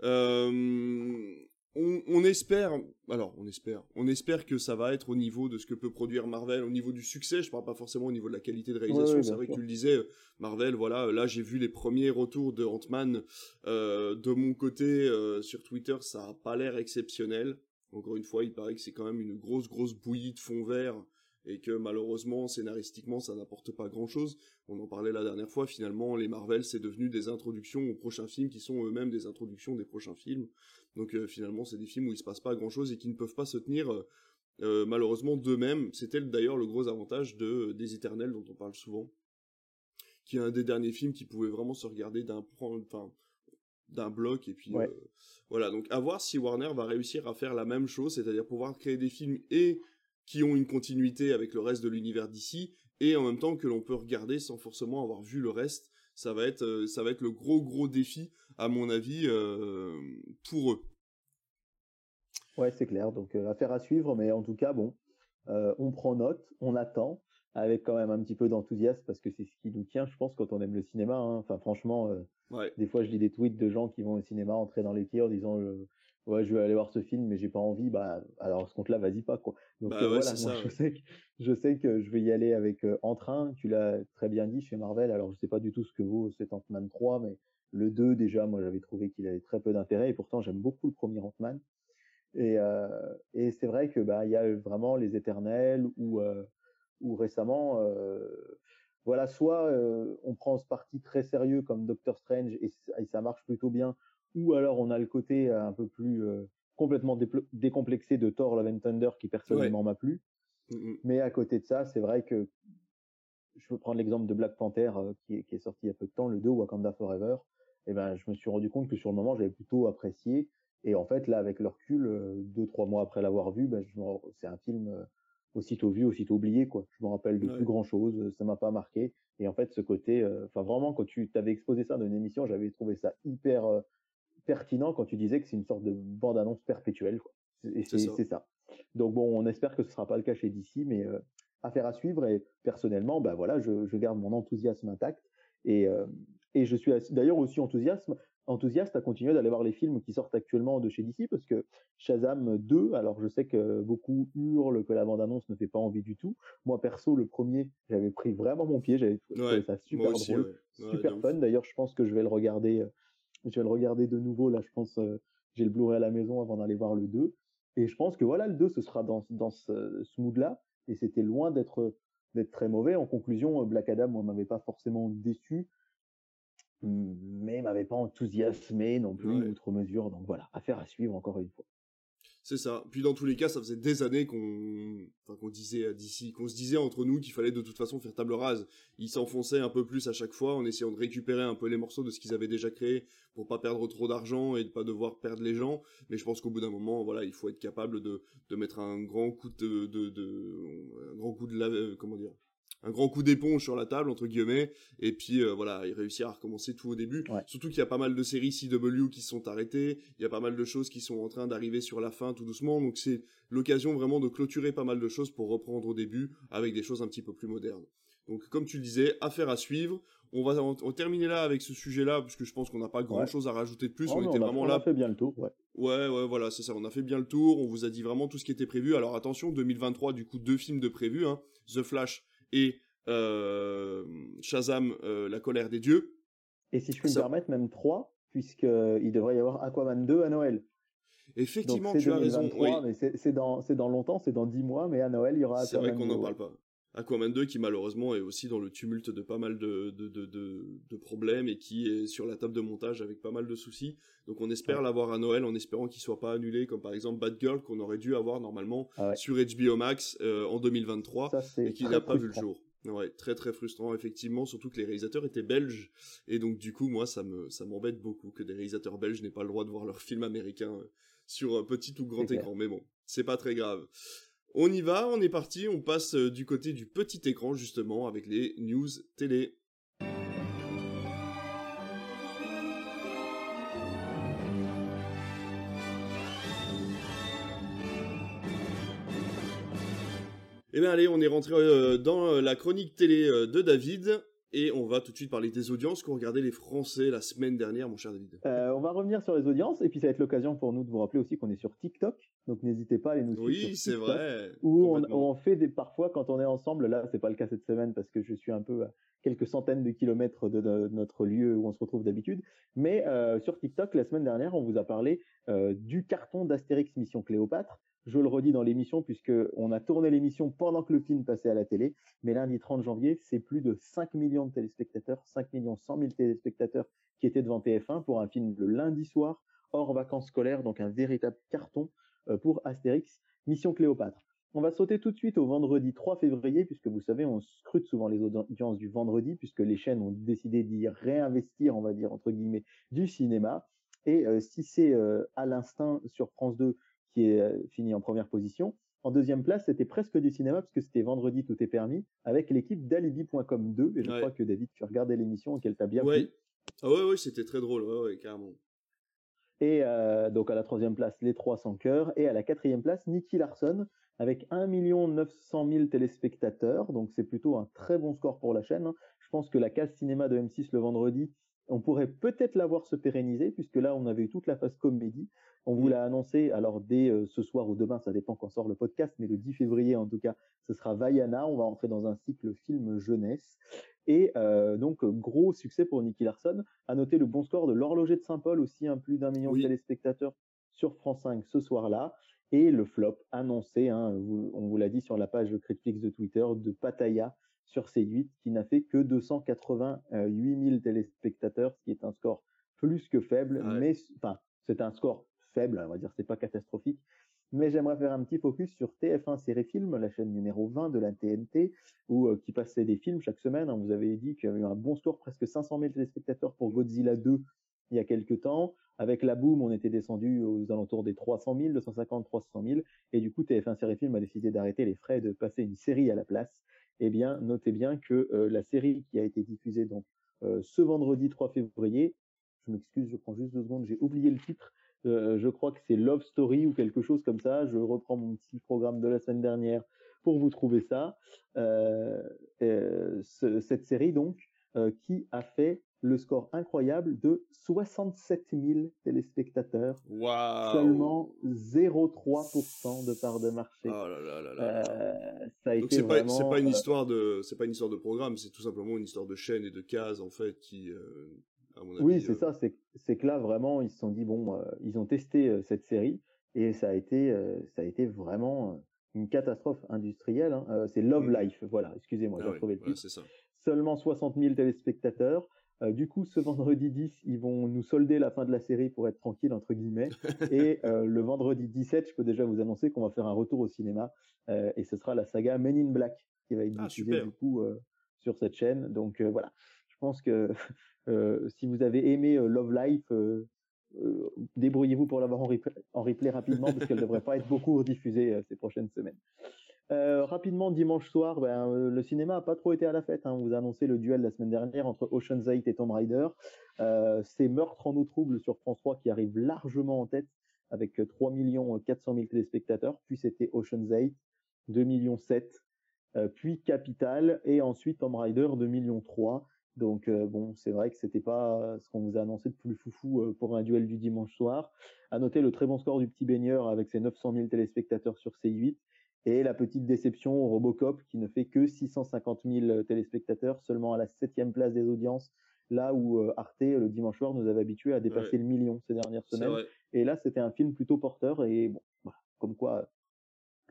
Euh, on, espère, alors on espère, on espère que ça va être au niveau de ce que peut produire Marvel, au niveau du succès. Je parle pas forcément au niveau de la qualité de réalisation. c'est vrai que tu le disais, Marvel, voilà, là j'ai vu les premiers retours de Ant-Man. Euh, de mon côté, sur Twitter, ça a pas l'air exceptionnel. Encore une fois, il paraît que c'est quand même une grosse, grosse bouillie de fond vert et que malheureusement, scénaristiquement, ça n'apporte pas grand-chose. On en parlait la dernière fois, finalement, les Marvel, c'est devenu des introductions aux prochains films qui sont eux-mêmes des introductions des prochains films. Donc euh, finalement, c'est des films où il se passe pas grand-chose et qui ne peuvent pas se tenir euh, euh, malheureusement d'eux-mêmes. C'était d'ailleurs le gros avantage de des Éternels dont on parle souvent, qui est un des derniers films qui pouvait vraiment se regarder d'un enfin d'un bloc et puis euh, voilà donc à voir si Warner va réussir à faire la même chose c'est-à-dire pouvoir créer des films et qui ont une continuité avec le reste de l'univers d'ici et en même temps que l'on peut regarder sans forcément avoir vu le reste ça va être euh, ça va être le gros gros défi à mon avis euh, pour eux ouais c'est clair donc affaire à suivre mais en tout cas bon on prend note on attend avec quand même un petit peu d'enthousiasme parce que c'est ce qui nous tient, je pense, quand on aime le cinéma. Hein. Enfin, franchement, euh, des fois, je lis des tweets de gens qui vont au cinéma entrer dans les tirs en disant ouais, je vais aller voir ce film, mais j'ai pas envie. Bah, alors, ce compte-là, vas-y pas quoi. Donc bah euh, voilà, moi, je sais que je sais que je vais y aller avec euh, entrain. Tu l'as très bien dit chez Marvel. Alors, je sais pas du tout ce que vaut cet Ant-Man 3, mais le 2 déjà, moi, j'avais trouvé qu'il avait très peu d'intérêt et pourtant, j'aime beaucoup le premier Ant-Man. Et, et c'est vrai que bah il y a vraiment les Éternels ou ou récemment, euh, voilà, soit euh, on prend ce parti très sérieux comme Doctor Strange et, ça marche plutôt bien, ou alors on a le côté un peu plus euh, complètement décomplexé de Thor Love and Thunder qui personnellement m'a plu. Mmh, mmh. Mais à côté de ça, c'est vrai que je peux prendre l'exemple de Black Panther qui, est, qui, est, sorti il y a peu de temps, le 2 Wakanda Forever. Et eh ben, je me suis rendu compte que sur le moment, j'avais plutôt apprécié. Et en fait, là, avec le recul, deux, trois mois après l'avoir vu, ben, c'est un film aussitôt vu, aussitôt oublié, quoi. Je me rappelle de plus grand chose, euh, ça m'a pas marqué. Et en fait, ce côté, euh, enfin vraiment, quand tu t'avais exposé ça dans une émission, j'avais trouvé ça hyper euh, pertinent quand tu disais que c'est une sorte de bande-annonce perpétuelle, quoi. Et c'est ça. Donc bon, on espère que ce sera pas le cas chez DC, mais affaire à suivre. Et personnellement, bah voilà, je, je garde mon enthousiasme intact. Et, et je suis d'ailleurs aussi enthousiasme enthousiaste à continuer d'aller voir les films qui sortent actuellement de chez DC parce que Shazam 2, alors je sais que beaucoup hurlent que la bande-annonce ne fait pas envie du tout. Moi perso, le premier, j'avais pris vraiment mon pied, j'avais trouvé ça super drôle, super fun. D'ailleurs, je pense que je vais le regarder, euh, je vais le regarder de nouveau. Là, je pense, euh, j'ai le Blu-ray à la maison avant d'aller voir le 2. Et je pense que voilà, le 2, ce sera dans, dans ce, ce mood-là. Et c'était loin d'être d'être très mauvais. En conclusion, Black Adam, moi, m'avait pas forcément déçu mais m'avait pas enthousiasmé non plus outre mesure. Donc voilà, affaire à suivre encore une fois. C'est ça. Puis dans tous les cas, ça faisait des années qu'on, enfin, qu'on disait d'ici, qu'on se disait entre nous qu'il fallait de toute façon faire table rase. Ils s'enfonçaient un peu plus à chaque fois en essayant de récupérer un peu les morceaux de ce qu'ils avaient déjà créé pour pas perdre trop d'argent et de pas devoir perdre les gens. Mais je pense qu'au bout d'un moment, voilà, il faut être capable de, mettre un grand coup de, de, de un grand coup de la, euh, comment dire, un grand coup d'éponge sur la table entre guillemets et puis euh, voilà il réussit à recommencer tout au début surtout qu'il y a pas mal de séries CW qui sont arrêtées il y a pas mal de choses qui sont en train d'arriver sur la fin tout doucement donc c'est l'occasion vraiment de clôturer pas mal de choses pour reprendre au début avec des choses un petit peu plus modernes donc comme tu le disais affaire à suivre on va en, terminer là avec ce sujet-là parce que je pense qu'on n'a pas grand-chose à rajouter de plus. on, était vraiment là. On a fait bien le tour. Ouais. Ouais, ouais, voilà, c'est ça. On a fait bien le tour. On vous a dit vraiment tout ce qui était prévu. Alors attention, 2023, du coup, deux films de prévu. Hein. The Flash et euh, Shazam, euh, La colère des dieux. Et si je puis me permettre, même 3, puisqu'il devrait y avoir Aquaman 2 à Noël. Effectivement, tu as raison. mais c'est dans, dans longtemps, c'est dans 10 mois, mais à Noël, il y aura C'est vrai qu'on n'en parle pas. Aquaman 2 qui malheureusement est aussi dans le tumulte de pas mal de, de, de, de, problèmes et qui est sur la table de montage avec pas mal de soucis. Donc on espère l'avoir à Noël en espérant qu'il soit pas annulé comme par exemple Bad Girl qu'on aurait dû avoir normalement ah sur HBO Max euh, en 2023 et qui n'a pas vu le jour. Ouais, très très frustrant effectivement, surtout que les réalisateurs étaient belges et donc du coup moi ça me ça m'embête beaucoup que des réalisateurs belges n'aient pas le droit de voir leur film américain euh, sur un petit ou grand écran. Mais bon, c'est pas très grave. On y va, on est parti, on passe euh, du côté du petit écran justement avec les news télé. Eh bien allez, on est rentré euh, dans euh, la chronique télé de David. Et on va tout de suite parler des audiences qu'ont regardé les Français la semaine dernière, mon cher David. On va revenir sur les audiences et puis ça va être l'occasion pour nous de vous rappeler aussi qu'on est sur TikTok. Donc n'hésitez pas à aller nous suivre. Oui, c'est vrai. Où on, fait des parfois quand on est ensemble. Là, c'est pas le cas cette semaine parce que je suis un peu à quelques centaines de kilomètres de, notre lieu où on se retrouve d'habitude. Mais euh, sur TikTok, la semaine dernière, on vous a parlé euh, du carton d'Astérix Mission Cléopâtre je le redis dans l'émission, puisque on a tourné l'émission pendant que le film passait à la télé. Mais lundi 30 janvier, c'est plus de 5 millions de téléspectateurs, 5 millions 100 000 téléspectateurs qui étaient devant TF1 pour un film le lundi soir, hors vacances scolaires, donc un véritable carton pour Astérix, Mission Cléopâtre. On va sauter tout de suite au vendredi 3 février, puisque vous savez, on scrute souvent les audiences du vendredi, puisque les chaînes ont décidé d'y réinvestir, on va dire, entre guillemets, du cinéma. Et euh, si c'est euh, à l'instinct sur France 2 qui est euh, fini en première position. En deuxième place, c'était presque du cinéma parce que c'était vendredi, tout est permis, avec l'équipe d'Alibi.com 2. Et je crois que David, tu regardais l'émission et qu'elle t'a bien ouais. Ah ouais, ouais, c'était très drôle, ouais, ouais, carrément. Et euh, donc à la troisième place, Les Trois sans cœur. Et à la quatrième place, Nicky Larson, avec 1 900 000 téléspectateurs. Donc c'est plutôt un très bon score pour la chaîne. Hein. Je pense que la case cinéma de M6 le vendredi, on pourrait peut-être l'avoir se pérenniser, puisque là, on avait eu toute la phase comédie. On vous mmh. l'a annoncé, alors dès euh, ce soir ou demain, ça dépend quand sort le podcast, mais le 10 février en tout cas, ce sera Vaiana. On va entrer dans un cycle film jeunesse. Et euh, donc, gros succès pour Nicky Larson. À noter le bon score de l'horloger de Saint-Paul, aussi un plus d'un million de téléspectateurs sur France 5 ce soir-là. Et le flop annoncé, hein, on vous l'a dit sur la page Critifix de Twitter, de Pataya sur C8, qui n'a fait que 288 000 téléspectateurs, ce qui est un score plus que faible, mais enfin, c'est un score faible, on va dire, c'est pas catastrophique. Mais j'aimerais faire un petit focus sur TF1 Série Film, la chaîne numéro 20 de la TNT, où, euh, qui passait des films chaque semaine. Hein. vous avez dit qu'il y avait eu un bon score, presque 500 000 téléspectateurs pour Godzilla 2 il y a quelques temps. Avec la boom, on était descendu aux alentours des 300 000, 250, 300 000. Et du coup, TF1 Série Film a décidé d'arrêter les frais de passer une série à la place. Eh bien, notez bien que euh, la série qui a été diffusée donc euh, ce vendredi 3 février, je m'excuse, je prends juste deux secondes, j'ai oublié le titre, euh, je crois que c'est Love Story ou quelque chose comme ça. Je reprends mon petit programme de la semaine dernière pour vous trouver ça. Euh, euh, cette série donc qui a fait le score incroyable de 67 000 téléspectateurs. Seulement 0,3% de part de marché. Oh là là là là. ça a Donc c'est pas, pas une histoire de, c'est pas une histoire de programme, c'est tout simplement une histoire de chaîne et de cases en fait qui, oui, c'est euh. ça. C'est que là vraiment, ils se sont dit bon, euh, ils ont testé euh, cette série et ça a été, ça a été vraiment une catastrophe industrielle. Hein. c'est Love mmh. Life, voilà. Excusez-moi, j'ai ah retrouvé le titre. Seulement 60 000 téléspectateurs. du coup, ce vendredi 10, ils vont nous solder la fin de la série pour être tranquille entre guillemets. et le vendredi 17, je peux déjà vous annoncer qu'on va faire un retour au cinéma et ce sera la saga Men in Black qui va être ah, diffusée du coup sur cette chaîne. Donc voilà, pense que *laughs* euh, si vous avez aimé euh, Love Life, euh, débrouillez-vous pour l'avoir en, replay, rapidement parce qu'elle ne devrait pas être beaucoup rediffusée ces prochaines semaines. rapidement, dimanche soir, ben, le cinéma n'a pas trop été à la fête. Hein. On vous a annoncé le duel la semaine dernière entre Ocean's 8 et Tomb Raider. c'est Meurtre en eau trouble sur France 3 qui arrive largement en tête avec 3 400 000 téléspectateurs. Puis c'était Ocean's 8, 2 millions 7. puis Capital et ensuite Tomb Raider 2 millions 3. Donc euh, bon, c'est vrai que c'était pas ce qu'on vous a annoncé de plus foufou euh, pour un duel du dimanche soir. À noter le très bon score du petit baigneur avec ses 900 000 téléspectateurs sur C8 et la petite déception Robocop qui ne fait que 650 000 téléspectateurs seulement à la septième place des audiences. Là où euh, Arte le dimanche soir nous avait habitués à dépasser le million ces dernières semaines. Et là, c'était un film plutôt porteur et bon, comme quoi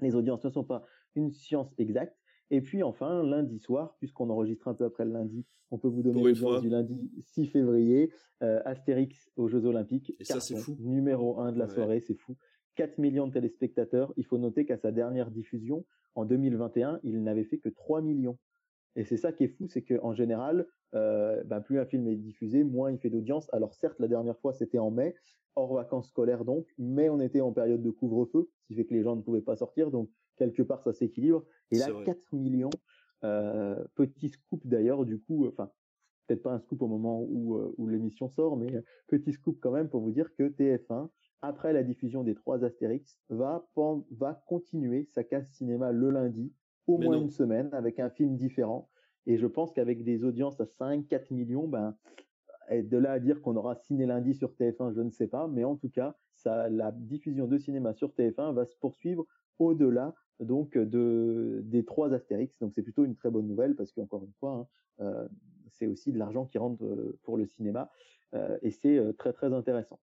les audiences ne sont pas une science exacte. Et puis enfin, lundi soir, puisqu'on enregistre un peu après le lundi, on peut vous donner l'audience du lundi 6 février, euh, Astérix aux Jeux Olympiques. Et ça, c'est fou. Numéro 1 de la soirée, c'est fou. 4 millions de téléspectateurs. Il faut noter qu'à sa dernière diffusion, en 2021, il n'avait fait que 3 millions. Et c'est ça qui est fou, c'est qu'en général, euh, ben, plus un film est diffusé, moins il fait d'audience. Alors certes, la dernière fois, c'était en mai, hors vacances scolaires donc, mais on était en période de couvre-feu, ce qui fait que les gens ne pouvaient pas sortir, donc quelque part ça s'équilibre. Et là, 4 millions, euh, petit scoop d'ailleurs, du coup, enfin, peut-être pas un scoop au moment où, euh, où l'émission sort, mais petit scoop quand même pour vous dire que TF1, après la diffusion des trois Astérix, va, va continuer sa case cinéma le lundi, au moins une semaine, avec un film différent. Et je pense qu'avec des audiences à 5, 4 millions, ben, de là à dire qu'on aura ciné lundi sur TF1, je ne sais pas, mais en tout cas, ça, la diffusion de cinéma sur TF1 va se poursuivre au-delà donc de des trois Astérix. Donc c'est plutôt une très bonne nouvelle parce qu'encore une fois, hein, euh, c'est aussi de l'argent qui rentre euh, pour le cinéma euh, et c'est très très intéressant.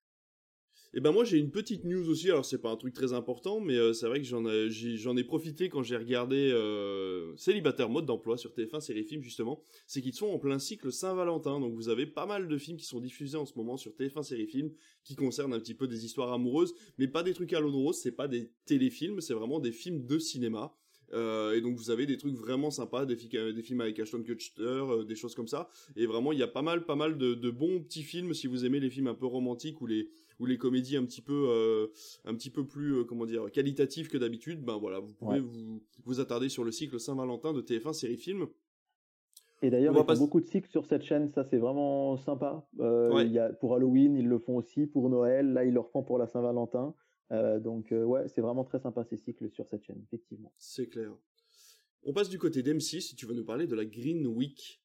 Et ben moi j'ai une petite news aussi, alors c'est pas un truc très important, mais euh, c'est vrai que j'en ai, j'en ai profité quand j'ai regardé euh, Célibataire mode d'emploi sur TF1 série film justement, c'est qu'ils sont en plein cycle Saint-Valentin, donc vous avez pas mal de films qui sont diffusés en ce moment sur TF1 série film qui concernent un petit peu des histoires amoureuses, mais pas des trucs à l'eau rose, c'est pas des téléfilms, c'est vraiment des films de cinéma. Euh, et donc vous avez des trucs vraiment sympas, des, films avec Ashton Kutcher, des choses comme ça. Et vraiment, il y a pas mal, pas mal de, bons petits films. Si vous aimez les films un peu romantiques ou les ou les comédies un petit peu euh, un petit peu plus euh, comment dire qualitatives que d'habitude. Ben voilà, vous pouvez vous vous attarder sur le cycle Saint-Valentin de TF1 série film. Et d'ailleurs, il y a beaucoup de cycles sur cette chaîne, ça c'est vraiment sympa. Euh, y a, pour Halloween, ils le font aussi, pour Noël, là ils le refont pour la Saint-Valentin. Euh, donc ouais, c'est vraiment très sympa ces cycles sur cette chaîne, effectivement. C'est clair. On passe du côté d'M6, si tu veux nous parler de la Green Week.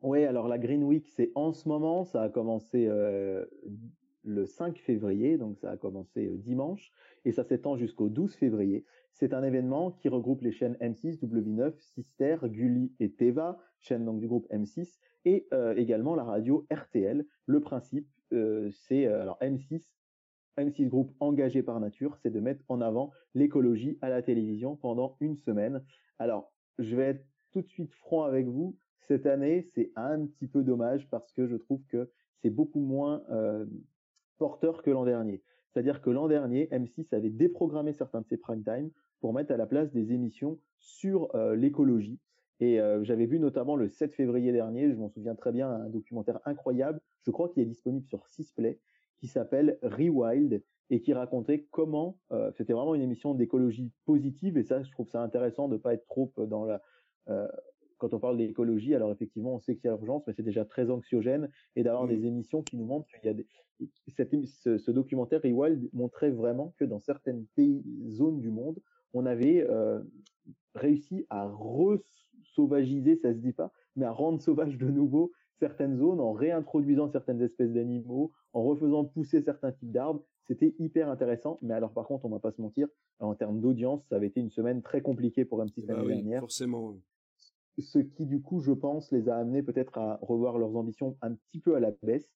Oui, alors la Green Week, c'est en ce moment, ça a commencé euh, le 5 février, donc ça a commencé dimanche, et ça s'étend jusqu'au 12 février. C'est un événement qui regroupe les chaînes M6, W9, Sister, Gulli et Teva, chaînes donc du groupe M6, et également la radio RTL. Le principe, c'est alors M6 M6 Group engagé par nature, c'est de mettre en avant l'écologie à la télévision pendant une semaine. Alors, je vais être tout de suite franc avec vous. Cette année, c'est un petit peu dommage parce que je trouve que c'est beaucoup moins euh, porteur que l'an dernier. C'est-à-dire que l'an dernier, M6 avait déprogrammé certains de ses prime time pour mettre à la place des émissions sur euh, l'écologie. Et euh, j'avais vu notamment le 7 février dernier, je m'en souviens très bien, un documentaire incroyable. Je crois qu'il est disponible sur Sisplay qui s'appelle Rewild et qui racontait comment euh, c'était vraiment une émission d'écologie positive et ça je trouve ça intéressant de pas être trop dans la quand on parle d'écologie alors effectivement on sait qu'il y a urgence mais c'est déjà très anxiogène et d'avoir mmh. des émissions qui nous montrent qu'il y a des cette, ce, ce, documentaire Rewild montrait vraiment que dans certaines pays zones du monde on avait euh, réussi à re-sauvagiser ça se dit pas mais à rendre sauvage de nouveau certaines zones, en réintroduisant certaines espèces d'animaux, en refaisant pousser certains types d'arbres. C'était hyper intéressant. Mais alors, par contre, on va pas se mentir, en termes d'audience, ça avait été une semaine très compliquée pour M6 bah l'année dernière. Forcément. Ce qui, du coup, je pense, les a amenés peut-être à revoir leurs ambitions un petit peu à la baisse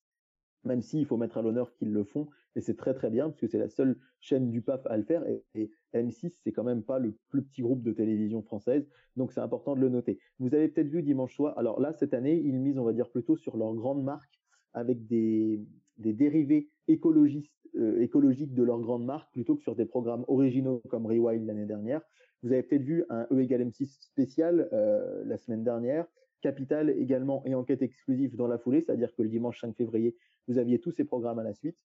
même s'il faut mettre à l'honneur qu'ils le font, et c'est très très bien, parce que c'est la seule chaîne du PAF à le faire, et, M6, c'est quand même pas le plus petit groupe de télévision française, donc c'est important de le noter. Vous avez peut-être vu dimanche soir, alors là, cette année, ils misent, on va dire, plutôt sur leur grande marque, avec des, dérivés écologistes, euh, écologiques de leur grande marque, plutôt que sur des programmes originaux comme Rewild l'année dernière. Vous avez peut-être vu un E égale M6 spécial euh, la semaine dernière, Capital également et enquête exclusive dans la foulée, c'est-à-dire que le dimanche 5 février, vous aviez tous ces programmes à la suite.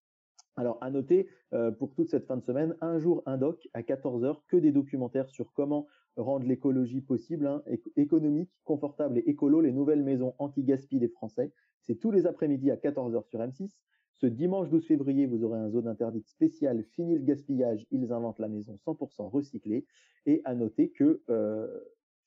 Alors, à noter, euh, pour toute cette fin de semaine, un jour, un doc à 14h, que des documentaires sur comment rendre l'écologie possible, hein, économique, confortable et écolo, les nouvelles maisons anti-gaspi des Français. C'est tous les après-midi à 14h sur M6. Ce dimanche 12 février, vous aurez un zone interdite spéciale, fini le gaspillage, ils inventent la maison 100% recyclée. Et à noter que euh,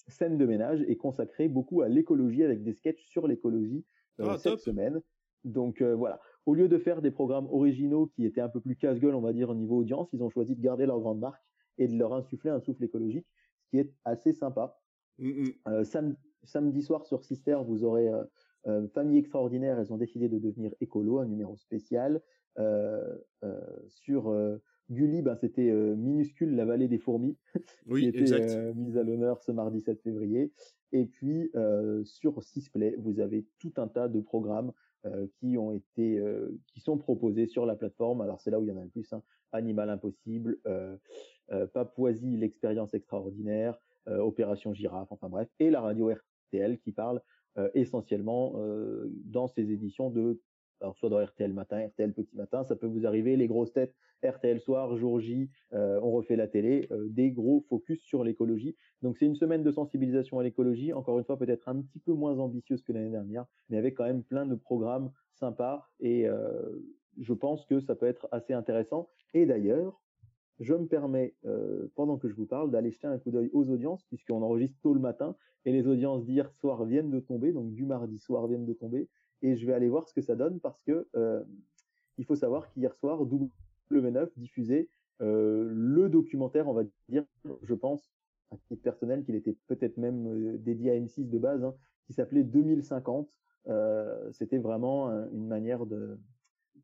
scène de ménage est consacrée beaucoup à l'écologie avec des sketchs sur l'écologie euh, ah, cette semaine. Donc euh, voilà, au lieu de faire des programmes originaux qui étaient un peu plus casse-gueule, on va dire, au niveau audience, ils ont choisi de garder leur grande marque et de leur insuffler un souffle écologique, ce qui est assez sympa. Mm, mm. Euh, samedi soir sur Sister, vous aurez euh, Famille extraordinaire, elles ont décidé de devenir écolo, un numéro spécial sur Gulli, ben, c'était minuscule la vallée des fourmis, *laughs* oui, qui était mise à l'honneur ce mardi 7 février. Et puis sur Sisplay, vous avez tout un tas de programmes qui ont été, qui sont proposés sur la plateforme. Alors c'est là où il y en a le plus. Hein. Animal Impossible, Papouasie, l'expérience extraordinaire, Opération Girafe, enfin bref, et la radio RTL qui parle essentiellement dans ces éditions de alors soit dans RTL matin, RTL petit matin, ça peut vous arriver, les grosses têtes, RTL soir, jour J, euh, on refait la télé, euh, des gros focus sur l'écologie. Donc c'est une semaine de sensibilisation à l'écologie, encore une fois peut-être un petit peu moins ambitieuse que l'année dernière, mais avec quand même plein de programmes sympas et euh, je pense que ça peut être assez intéressant. Et d'ailleurs, je me permets, pendant que je vous parle, d'aller jeter un coup d'œil aux audiences, puisqu'on enregistre tôt le matin, et les audiences d'hier soir viennent de tomber, donc du mardi soir viennent de tomber et je vais aller voir ce que ça donne parce que euh, il faut savoir qu'hier soir W9 diffusait euh, le documentaire, on va dire, je pense à titre personnel qu'il était peut-être même euh, dédié à M6 de base, hein, qui s'appelait 2050. C'était vraiment une manière de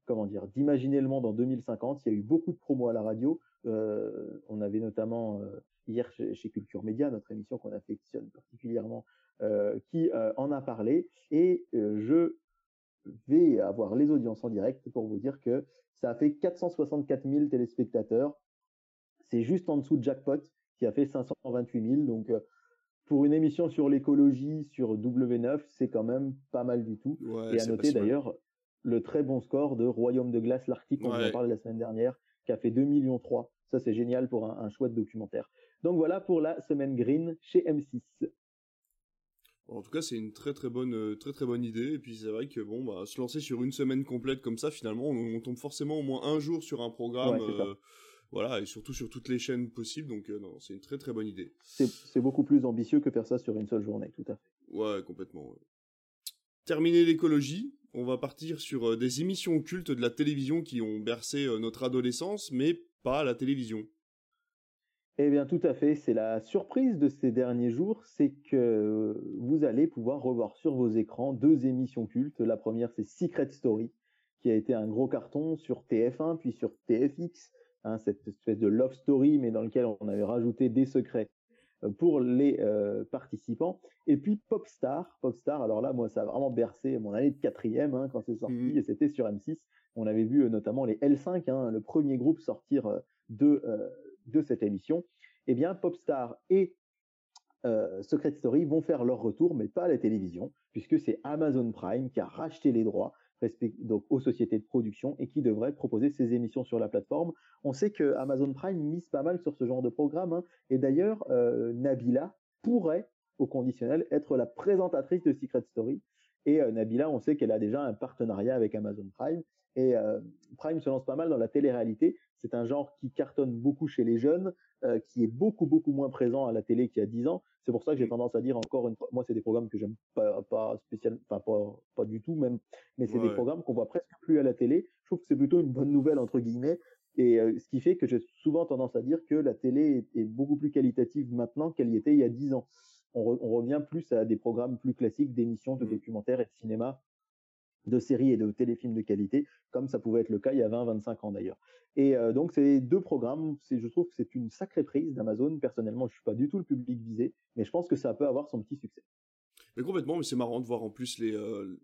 comment dire d'imaginer le monde en 2050. Il y a eu beaucoup de promos à la radio. On avait notamment hier chez, chez, Culture Média, notre émission qu'on affectionne particulièrement, qui en a parlé. Et je vais avoir les audiences en direct pour vous dire que ça a fait 464 000 téléspectateurs. C'est juste en dessous de Jackpot qui a fait 528 000. Donc, euh, pour une émission sur l'écologie sur W9, c'est quand même pas mal du tout. Et à noter d'ailleurs le très bon score de Royaume de glace, l'Arctique, on en parlait la semaine dernière, qui a fait 2 millions 3. Ça, c'est génial pour un, un chouette documentaire. Donc voilà pour la semaine green chez M6. En tout cas, c'est une très très bonne euh, très très bonne idée. Et puis c'est vrai que bon, bah, se lancer sur une semaine complète comme ça, finalement, on, tombe forcément au moins un jour sur un programme. Euh, voilà, et surtout sur toutes les chaînes possibles. Donc euh, non, c'est une très très bonne idée. C'est beaucoup plus ambitieux que faire ça sur une seule journée, tout à fait. Ouais, complètement. Terminer l'écologie, on va partir sur des émissions cultes de la télévision qui ont bercé notre adolescence, mais pas la télévision. Eh bien, tout à fait. C'est la surprise de ces derniers jours, c'est que vous allez pouvoir revoir sur vos écrans deux émissions cultes. La première, c'est Secret Story, qui a été un gros carton sur TF1 puis sur TFX, hein, cette espèce de love story, mais dans lequel on avait rajouté des secrets euh, pour les euh, participants. Et puis Popstar, Popstar. Alors là, moi, ça a vraiment bercé mon année de quatrième hein, quand c'est sorti, mmh. et c'était sur M6. On avait vu euh, notamment les L5, hein, le premier groupe sortir de de cette émission, eh bien Popstar et euh, Secret Story vont faire leur retour, mais pas à la télévision, puisque c'est Amazon Prime qui a racheté les droits donc aux sociétés de production et qui devrait proposer ces émissions sur la plateforme. On sait que Amazon Prime mise pas mal sur ce genre de programme, hein, et d'ailleurs euh, Nabila pourrait, au conditionnel, être la présentatrice de Secret Story. Et euh, Nabila, on sait qu'elle a déjà un partenariat avec Amazon Prime. Et euh, Prime se lance pas mal dans la télé-réalité. C'est un genre qui cartonne beaucoup chez les jeunes, euh, qui est beaucoup beaucoup moins présent à la télé qu'il y a 10 ans. C'est pour ça que j'ai tendance à dire encore une fois, moi c'est des programmes que j'aime pas, pas spécialement, enfin pas, pas du tout même, mais c'est des programmes qu'on voit presque plus à la télé. Je trouve que c'est plutôt une bonne nouvelle entre guillemets. Et euh, ce qui fait que j'ai souvent tendance à dire que la télé est, beaucoup plus qualitative maintenant qu'elle y était il y a 10 ans. On, on, revient plus à des programmes plus classiques d'émissions, de mmh. documentaires et de cinéma de séries et de téléfilms de qualité, comme ça pouvait être le cas il y a 20-25 ans d'ailleurs. Et euh, donc ces deux programmes, je trouve que c'est une sacrée prise d'Amazon. Personnellement, je suis pas du tout le public visé, mais je pense que ça peut avoir son petit succès. Mais complètement, mais c'est marrant de voir en plus les, euh,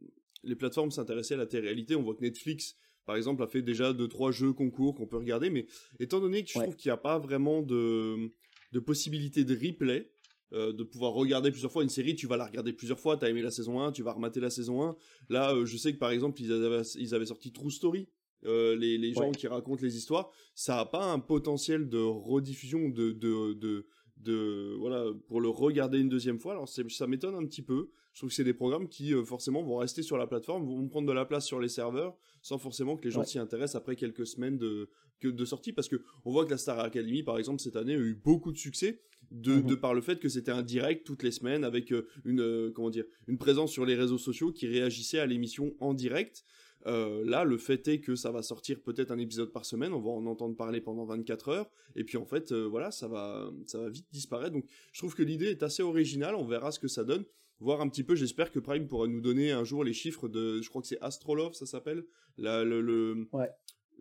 les plateformes s'intéresser à la télé-réalité. On voit que Netflix, par exemple, a fait déjà deux trois jeux concours qu'on peut regarder, mais étant donné que je trouve qu'il n'y a pas vraiment de de possibilité de replay, euh, de pouvoir regarder plusieurs fois une série, tu vas la regarder plusieurs fois, tu as aimé la saison 1, tu vas remater la saison 1. Là, euh, je sais que par exemple, ils avaient, ils avaient sorti True Story, euh, les, les gens qui racontent les histoires, ça a pas un potentiel de rediffusion de, de, de, de voilà pour le regarder une deuxième fois. Alors ça m'étonne un petit peu. Je trouve que c'est des programmes qui forcément vont rester sur la plateforme, vont prendre de la place sur les serveurs, sans forcément que les gens s'y intéressent après quelques semaines de que de sortie, parce que on voit que la Star Academy, par exemple, cette année a eu beaucoup de succès Mhm. de, par le fait que c'était un direct toutes les semaines avec euh, une euh, comment dire une présence sur les réseaux sociaux qui réagissait à l'émission en direct. Euh, là, le fait est que ça va sortir peut-être un épisode par semaine, on va en entendre parler pendant 24 heures, et puis en fait, voilà, ça va, ça va vite disparaître. Donc, je trouve que l'idée est assez originale. On verra ce que ça donne. Voir un petit peu. J'espère que Prime pourra nous donner un jour les chiffres de, je crois que c'est Astrolove, ça s'appelle, le, le,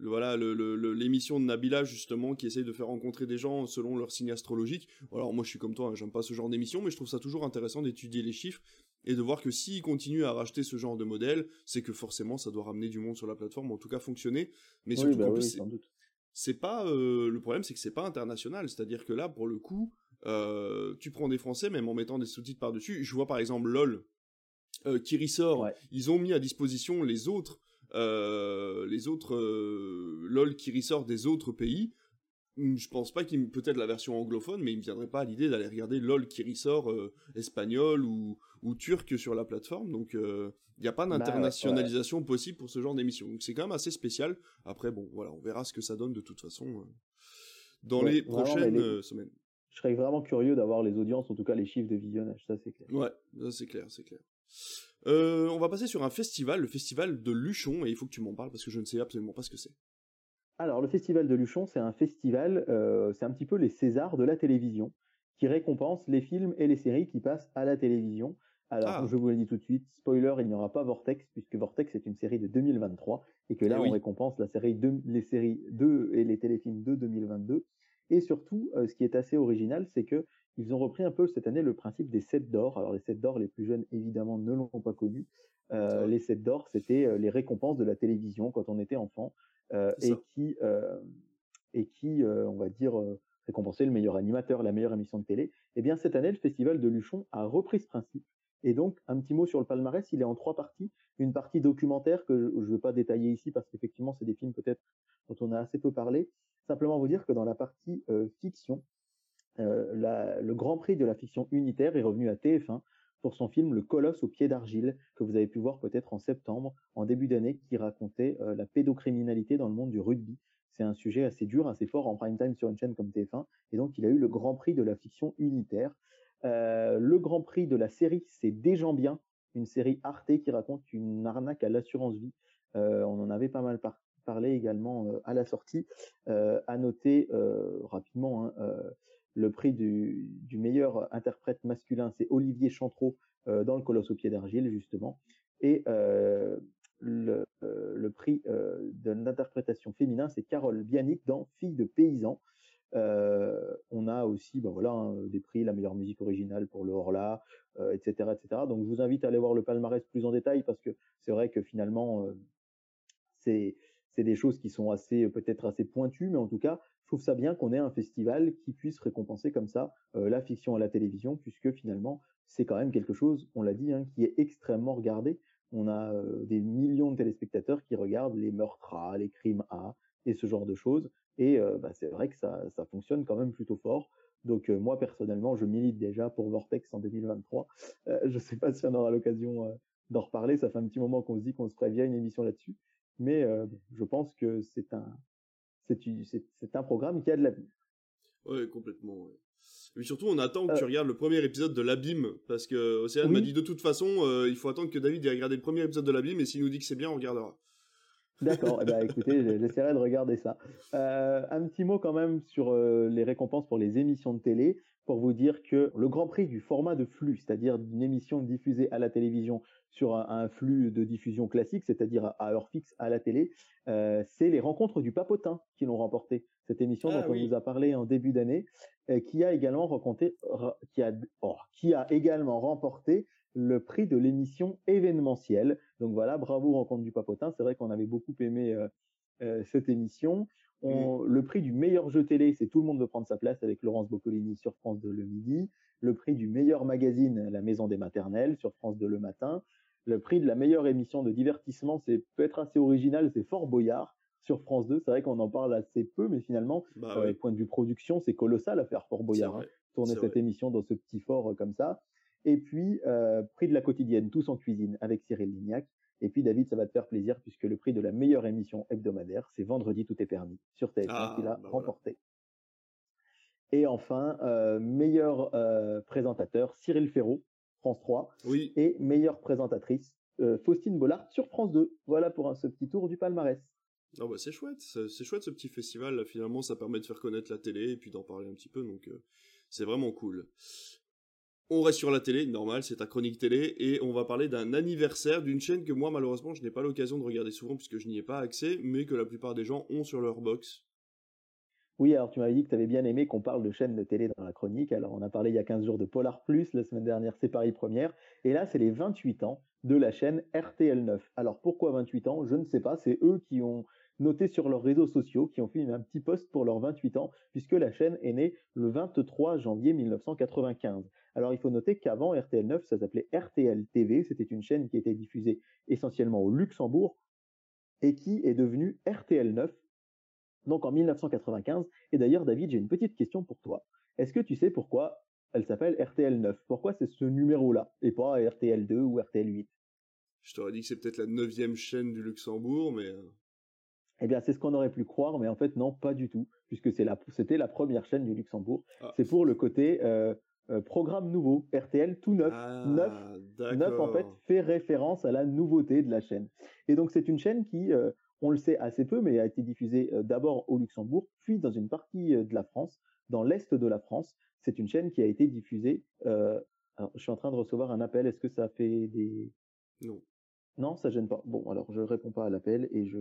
voilà l'émission de Nabila justement qui essaye de faire rencontrer des gens selon leur signe astrologique. Alors moi je suis comme toi, hein, j'aime pas ce genre d'émission, mais je trouve ça toujours intéressant d'étudier les chiffres et de voir que s'ils continuent à racheter ce genre de modèle, c'est que forcément ça doit ramener du monde sur la plateforme, en tout cas fonctionner. Mais surtout bah c'est pas euh, le problème, c'est que c'est pas international, c'est-à-dire que là pour le coup, euh, tu prends des Français même en mettant des sous-titres par dessus. Je vois par exemple LOL euh, qui ressort, ils ont mis à disposition les autres euh, les autres euh, LOL qui ressortent des autres pays, hmm, je pense pas qu'il peut-être la version anglophone, mais il me viendrait pas à l'idée d'aller regarder LOL qui ressort euh, espagnol ou, ou turc sur la plateforme. Donc il n'y a pas bah, d'internationalisation possible pour ce genre d'émission. Donc c'est quand même assez spécial. Après bon, voilà, on verra ce que ça donne de toute façon dans les prochaines semaines. Je serais vraiment curieux d'avoir les audiences, en tout cas les chiffres de visionnage, ça c'est clair. Ouais, ça c'est clair, c'est clair. Euh, on va passer sur un festival, le festival de Luchon, et il faut que tu m'en parles parce que je ne sais absolument pas ce que c'est. Alors, le festival de Luchon, c'est un festival, euh, c'est un petit peu les Césars de la télévision, qui récompense les films et les séries qui passent à la télévision. Alors, ah. je vous le dis tout de suite, spoiler, il n'y aura pas Vortex, puisque Vortex est une série de 2023, et que là, eh on récompense la série les séries 2 et les téléfilms de 2022. Et surtout, euh, ce qui est assez original, c'est que ils ont repris un peu cette année le principe des sets d'or. Alors les sets d'or, les plus jeunes évidemment ne l'ont pas connu. Euh, les sets d'or, c'était euh, les récompenses de la télévision quand on était enfant euh, et qui et qui, on va dire, récompensait le meilleur animateur, la meilleure émission de télé. Eh bien cette année, le festival de Luchon a repris ce principe. Et donc un petit mot sur le palmarès, il est en trois parties. Une partie documentaire que je ne vais pas détailler ici parce qu'effectivement c'est des films peut-être dont on a assez peu parlé. Simplement vous dire que dans la partie fiction, euh, le Grand Prix de la fiction unitaire est revenu à TF1 pour son film Le Colosse au pied d'argile, que vous avez pu voir peut-être en septembre, en début d'année, qui racontait euh, la pédocriminalité dans le monde du rugby. C'est un sujet assez dur, assez fort en prime time sur une chaîne comme TF1, et donc il a eu le Grand Prix de la fiction unitaire. Euh, le Grand Prix de la série, c'est gens bien, une série Arte qui raconte une arnaque à l'assurance vie. on en avait pas mal parlé également à la sortie. à noter rapidement, hein, le prix du, meilleur interprète masculin, c'est Olivier Chantreau euh, dans Le Colosse au pied d'argile, justement. Et euh, le, euh, prix de l'interprétation féminin, c'est Carole Bianic dans Fille de paysan. on a aussi ben voilà, hein, des prix, la meilleure musique originale pour le Horla, etc., etc. Donc je vous invite à aller voir le palmarès plus en détail parce que c'est vrai que finalement, c'est des choses qui sont assez peut-être assez pointues, mais en tout cas, trouve ça bien qu'on ait un festival qui puisse récompenser comme ça euh, la fiction à la télévision, puisque finalement, c'est quand même quelque chose, on l'a dit, hein, qui est extrêmement regardé. On a euh, des millions de téléspectateurs qui regardent les meurtres A, les crimes A, et ce genre de choses. Et euh, bah, c'est vrai que ça, ça fonctionne quand même plutôt fort. Donc moi personnellement, je milite déjà pour Vortex en 2023. je ne sais pas si on aura l'occasion d'en reparler. Ça fait un petit moment qu'on se dit qu'on se bien une émission là-dessus, mais je pense que c'est un c'est un programme qui a de l'avenir. Ouais, complètement. Mais surtout, on attend que tu euh. regardes le premier épisode de l'abîme, parce que Océane m'a dit de toute façon, euh, il faut attendre que David ait regardé le premier épisode de l'abîme, et s'il nous dit que c'est bien, on regardera. D'accord, eh ben, *laughs* écoutez, j'essaierai de regarder ça. Euh, un petit mot quand même sur les récompenses pour les émissions de télé, pour vous dire que le Grand Prix du format de flux, c'est-à-dire d'une émission diffusée à la télévision sur un, flux de diffusion classique, c'est-à-dire à heure fixe à la télé, euh, c'est les rencontres du papotin qui l'ont remporté. Cette émission ah dont on vous a parlé en début d'année, euh, qui a également rencontré, qui a, oh, qui a également remporté le prix de l'émission événementielle. Donc voilà, bravo Rencontre du Papotin. C'est vrai qu'on avait beaucoup aimé euh, cette émission. On, Le prix du meilleur jeu télé, c'est Tout le monde veut prendre sa place avec Laurence Boccolini sur France 2 le midi. Le prix du meilleur magazine, La Maison des Maternelles sur France 2 le matin le prix de la meilleure émission de divertissement, c'est peut être assez original, c'est Fort Boyard sur France 2. C'est vrai qu'on en parle assez peu, mais finalement, bah, euh, point de vue production, c'est colossal à faire Fort Boyard. Hein, tourner cette émission dans ce petit fort euh, comme ça. Et puis, euh, prix de la quotidienne, tous en cuisine, avec Cyril Lignac. Et puis, David, ça va te faire plaisir, puisque le prix de la meilleure émission hebdomadaire, c'est Vendredi, tout est permis, sur TF1, ah, qu'il a bah remporté. Et enfin, meilleur présentateur, Cyril Ferraud, France 3. Oui. Et meilleure présentatrice, euh, Faustine Bollard sur France 2. Voilà pour un, ce petit tour du palmarès. Ah bah c'est chouette, c'est chouette ce petit festival. finalement, ça permet de faire connaître la télé et puis d'en parler un petit peu, donc euh, c'est vraiment cool. On reste sur la télé, normal, c'est ta chronique télé, et on va parler d'un anniversaire d'une chaîne que moi, malheureusement, je n'ai pas l'occasion de regarder souvent puisque je n'y ai pas accès, mais que la plupart des gens ont sur leur box. Oui, alors tu m'avais dit que tu avais bien aimé qu'on parle de chaîne de télé dans la chronique. Alors on a parlé il y a 15 jours de Polar Plus, la semaine dernière c'est Paris Première, et là c'est les 28 ans de la chaîne RTL9. Alors pourquoi 28 ans? Je ne sais pas, c'est eux qui ont noté sur leurs réseaux sociaux, qui ont fait un petit post pour leurs 28 ans, puisque la chaîne est née le 23 janvier 1995. Alors il faut noter qu'avant RTL9, ça s'appelait RTL TV, c'était une chaîne qui était diffusée essentiellement au Luxembourg et qui est devenue RTL9 donc en 1995. Et d'ailleurs David, j'ai une petite question pour toi. Est-ce que tu sais pourquoi elle s'appelle RTL9 Pourquoi c'est ce numéro-là et pas RTL2 ou RTL8 Je t'aurais dit que c'est peut-être la neuvième chaîne du Luxembourg, mais... Eh bien, c'est ce qu'on aurait pu croire, mais en fait, non, pas du tout, puisque c'est la, c'était la première chaîne du Luxembourg. Ah. C'est pour le côté euh, euh, programme nouveau, RTL tout neuf. Ah, neuf, neuf, en fait, fait référence à la nouveauté de la chaîne. Et donc, c'est une chaîne qui, euh, on le sait assez peu, mais a été diffusée d'abord au Luxembourg, puis dans une partie de la France, dans l'est de la France. C'est une chaîne qui a été diffusée. alors, je suis en train de recevoir un appel. Est-ce que ça fait des non non, ça gêne pas. Bon, alors je réponds pas à l'appel et je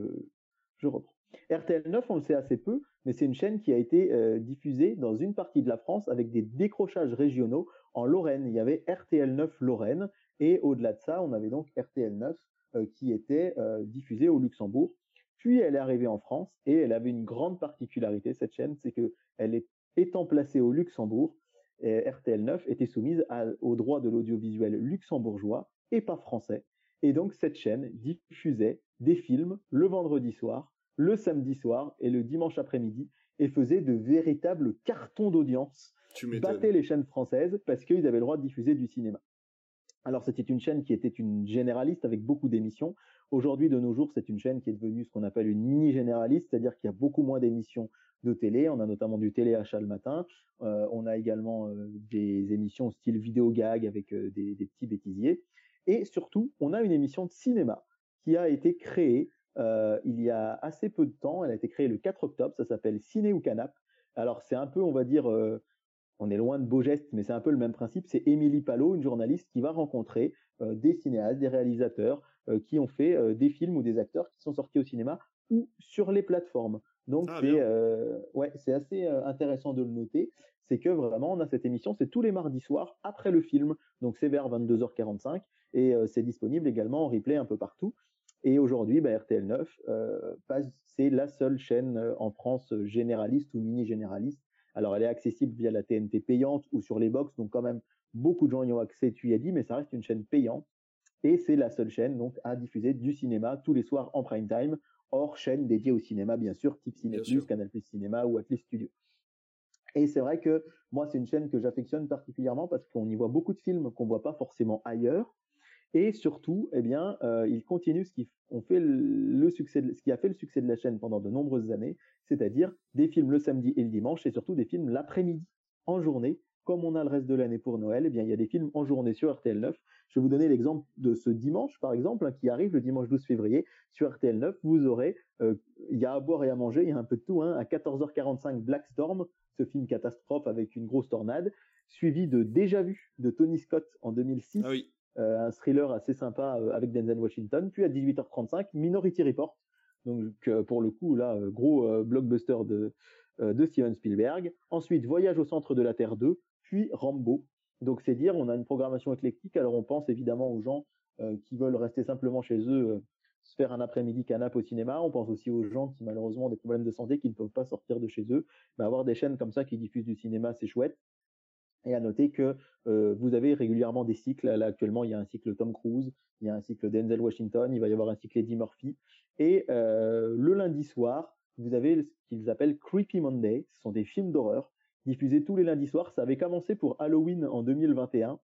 je reprends. RTL 9, on le sait assez peu, mais c'est une chaîne qui a été euh, diffusée dans une partie de la France avec des décrochages régionaux en Lorraine. Il y avait RTL 9 Lorraine et au-delà de ça, on avait donc RTL 9 euh, qui était euh, diffusée au Luxembourg. Puis elle est arrivée en France et elle avait une grande particularité cette chaîne, c'est que elle est étant placée au Luxembourg, RTL 9 était soumise au droit de l'audiovisuel luxembourgeois et pas français. Et donc cette chaîne diffusait des films le vendredi soir, le samedi soir et le dimanche après-midi et faisait de véritables cartons d'audience. Battait les chaînes françaises parce qu'ils avaient le droit de diffuser du cinéma. Alors c'était une chaîne qui était une généraliste avec beaucoup d'émissions. Aujourd'hui, de nos jours, c'est une chaîne qui est devenue ce qu'on appelle une mini-généraliste, c'est-à-dire qu'il y a beaucoup moins d'émissions de télé. On a notamment du téléachat le matin. Euh, on a également euh, des émissions style vidéo gag avec euh, des, des, petits bêtisiers. Et surtout, on a une émission de cinéma qui a été créée euh, il y a assez peu de temps. Elle a été créée le 4 octobre. Ça s'appelle Ciné ou Canap. Alors c'est un peu, on va dire, euh, on est loin de beaux gestes, mais c'est un peu le même principe. C'est Émilie Palot, une journaliste qui va rencontrer euh, des cinéastes, des réalisateurs qui ont fait des films ou des acteurs qui sont sortis au cinéma ou sur les plateformes. Donc ah, c'est ouais, c'est assez intéressant de le noter. C'est que vraiment on a cette émission, c'est tous les mardis soirs après le film, donc c'est vers 22h45 et c'est disponible également en replay un peu partout. Et aujourd'hui, bah, RTL9, euh, c'est la seule chaîne euh, en France euh, généraliste ou mini-généraliste. Alors, elle est accessible via la TNT payante ou sur les box, donc quand même, beaucoup de gens y ont accès, tu y as dit, mais ça reste une chaîne payante. Et c'est la seule chaîne donc à diffuser du cinéma tous les soirs en prime time, hors chaîne dédiée au cinéma, bien sûr, type Ciné Canal Plus Cinéma ou Atlas Studio. Et c'est vrai que moi, c'est une chaîne que j'affectionne particulièrement parce qu'on y voit beaucoup de films qu'on voit pas forcément ailleurs. Et surtout, eh bien, euh, il continue ce qui, fait le succès ce qui a fait le succès de la chaîne pendant de nombreuses années, c'est-à-dire des films le samedi et le dimanche, et surtout des films l'après-midi, en journée, comme on a le reste de l'année pour Noël, eh bien, il y a des films en journée sur RTL9. Je vais vous donner l'exemple de ce dimanche, par exemple, hein, qui arrive le dimanche 12 février sur RTL9. Vous aurez, euh, il y a à boire et à manger, il y a un peu de tout. Hein, à 14h45, Black Storm, ce film catastrophe avec une grosse tornade, suivi de Déjà vu de Tony Scott en 2006. Ah oui. Euh, un thriller assez sympa euh, avec Denzel Washington. Puis à 18h35, Minority Report. Donc euh, pour le coup là, gros blockbuster de de Steven Spielberg. Ensuite, Voyage au centre de la Terre 2, puis Rambo. Donc c'est dire, on a une programmation éclectique. Alors on pense évidemment aux gens qui veulent rester simplement chez eux, se faire un après-midi canap au cinéma. On pense aussi aux gens qui malheureusement ont des problèmes de santé, qui ne peuvent pas sortir de chez eux. Mais avoir des chaînes comme ça qui diffusent du cinéma, c'est chouette. Et à noter que euh, vous avez régulièrement des cycles. Là, actuellement, il y a un cycle Tom Cruise, il y a un cycle Denzel Washington, il va y avoir un cycle Eddie Murphy. Et euh, le lundi soir, vous avez ce qu'ils appellent Creepy Monday. Ce sont des films d'horreur diffusés tous les lundis soirs. Ça avait commencé pour Halloween en 2021.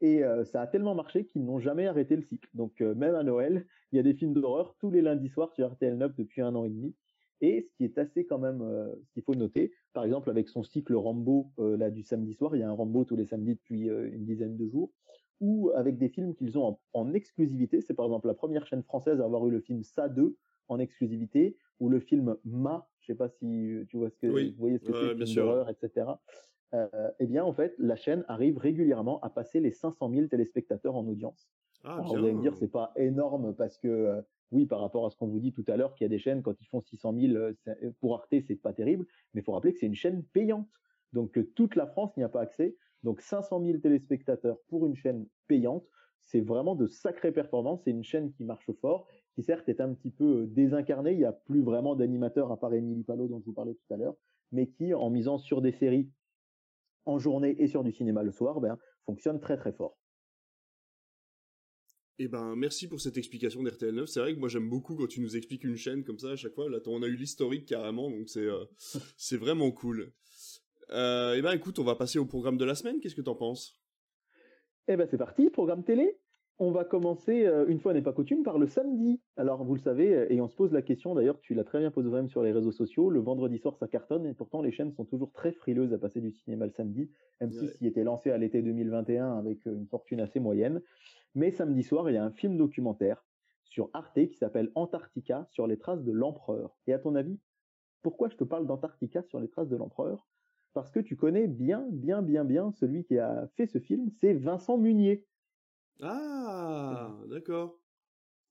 Et euh, ça a tellement marché qu'ils n'ont jamais arrêté le cycle. Donc même à Noël, il y a des films d'horreur tous les lundis soirs sur RTL9 depuis un an et demi. Et ce qui est assez quand même, euh, ce qu'il faut noter, par exemple avec son cycle Rambo euh, là du samedi soir, il y a un Rambo tous les samedis depuis euh, une dizaine de jours, ou avec des films qu'ils ont en, exclusivité. C'est par exemple la première chaîne française à avoir eu le film Ça 2 en exclusivité, ou le film Ma, je sais pas si tu vois ce que vous voyez ce que c'est, film d'horreur, etc. eh bien, en fait, la chaîne arrive régulièrement à passer les 500 000 téléspectateurs en audience. Ah, Alors, vous allez me dire, c'est pas énorme parce que, oui, par rapport à ce qu'on vous dit tout à l'heure, qu'il y a des chaînes, quand ils font 600 000, pour Arte, c'est pas terrible, mais il faut rappeler que c'est une chaîne payante. Donc, toute la France n'y a pas accès. Donc, 500 000 téléspectateurs pour une chaîne payante, c'est vraiment de sacrées performances. C'est une chaîne qui marche fort, qui certes est un petit peu désincarnée. Il n'y a plus vraiment d'animateurs à part Émilie Palot dont je vous parlais tout à l'heure, mais qui, en misant sur des séries en journée et sur du cinéma le soir, ben, fonctionne très très fort. Eh ben, merci pour cette explication d'RTL9. C'est vrai que moi j'aime beaucoup quand tu nous expliques une chaîne comme ça à chaque fois. Là, on a eu l'historique carrément, donc c'est euh, *laughs* c'est vraiment cool. Euh, eh ben, écoute, on va passer au programme de la semaine. Qu'est-ce que t'en penses? Eh ben, c'est parti, programme télé. On va commencer, euh, une fois n'est pas coutume, par le samedi. Alors, vous le savez, et on se pose la question, d'ailleurs, tu l'as très bien posé même sur les réseaux sociaux, le vendredi soir, ça cartonne, et pourtant, les chaînes sont toujours très frileuses à passer du cinéma le samedi. M6 y était lancé à l'été 2021 avec une fortune assez moyenne. Mais samedi soir, il y a un film documentaire sur Arte qui s'appelle Antarctica sur les traces de l'empereur. Et à ton avis, pourquoi je te parle d'Antarctica sur les traces de l'empereur? Parce que tu connais bien, bien, bien, bien celui qui a fait ce film, c'est Vincent Munier. Ah, d'accord.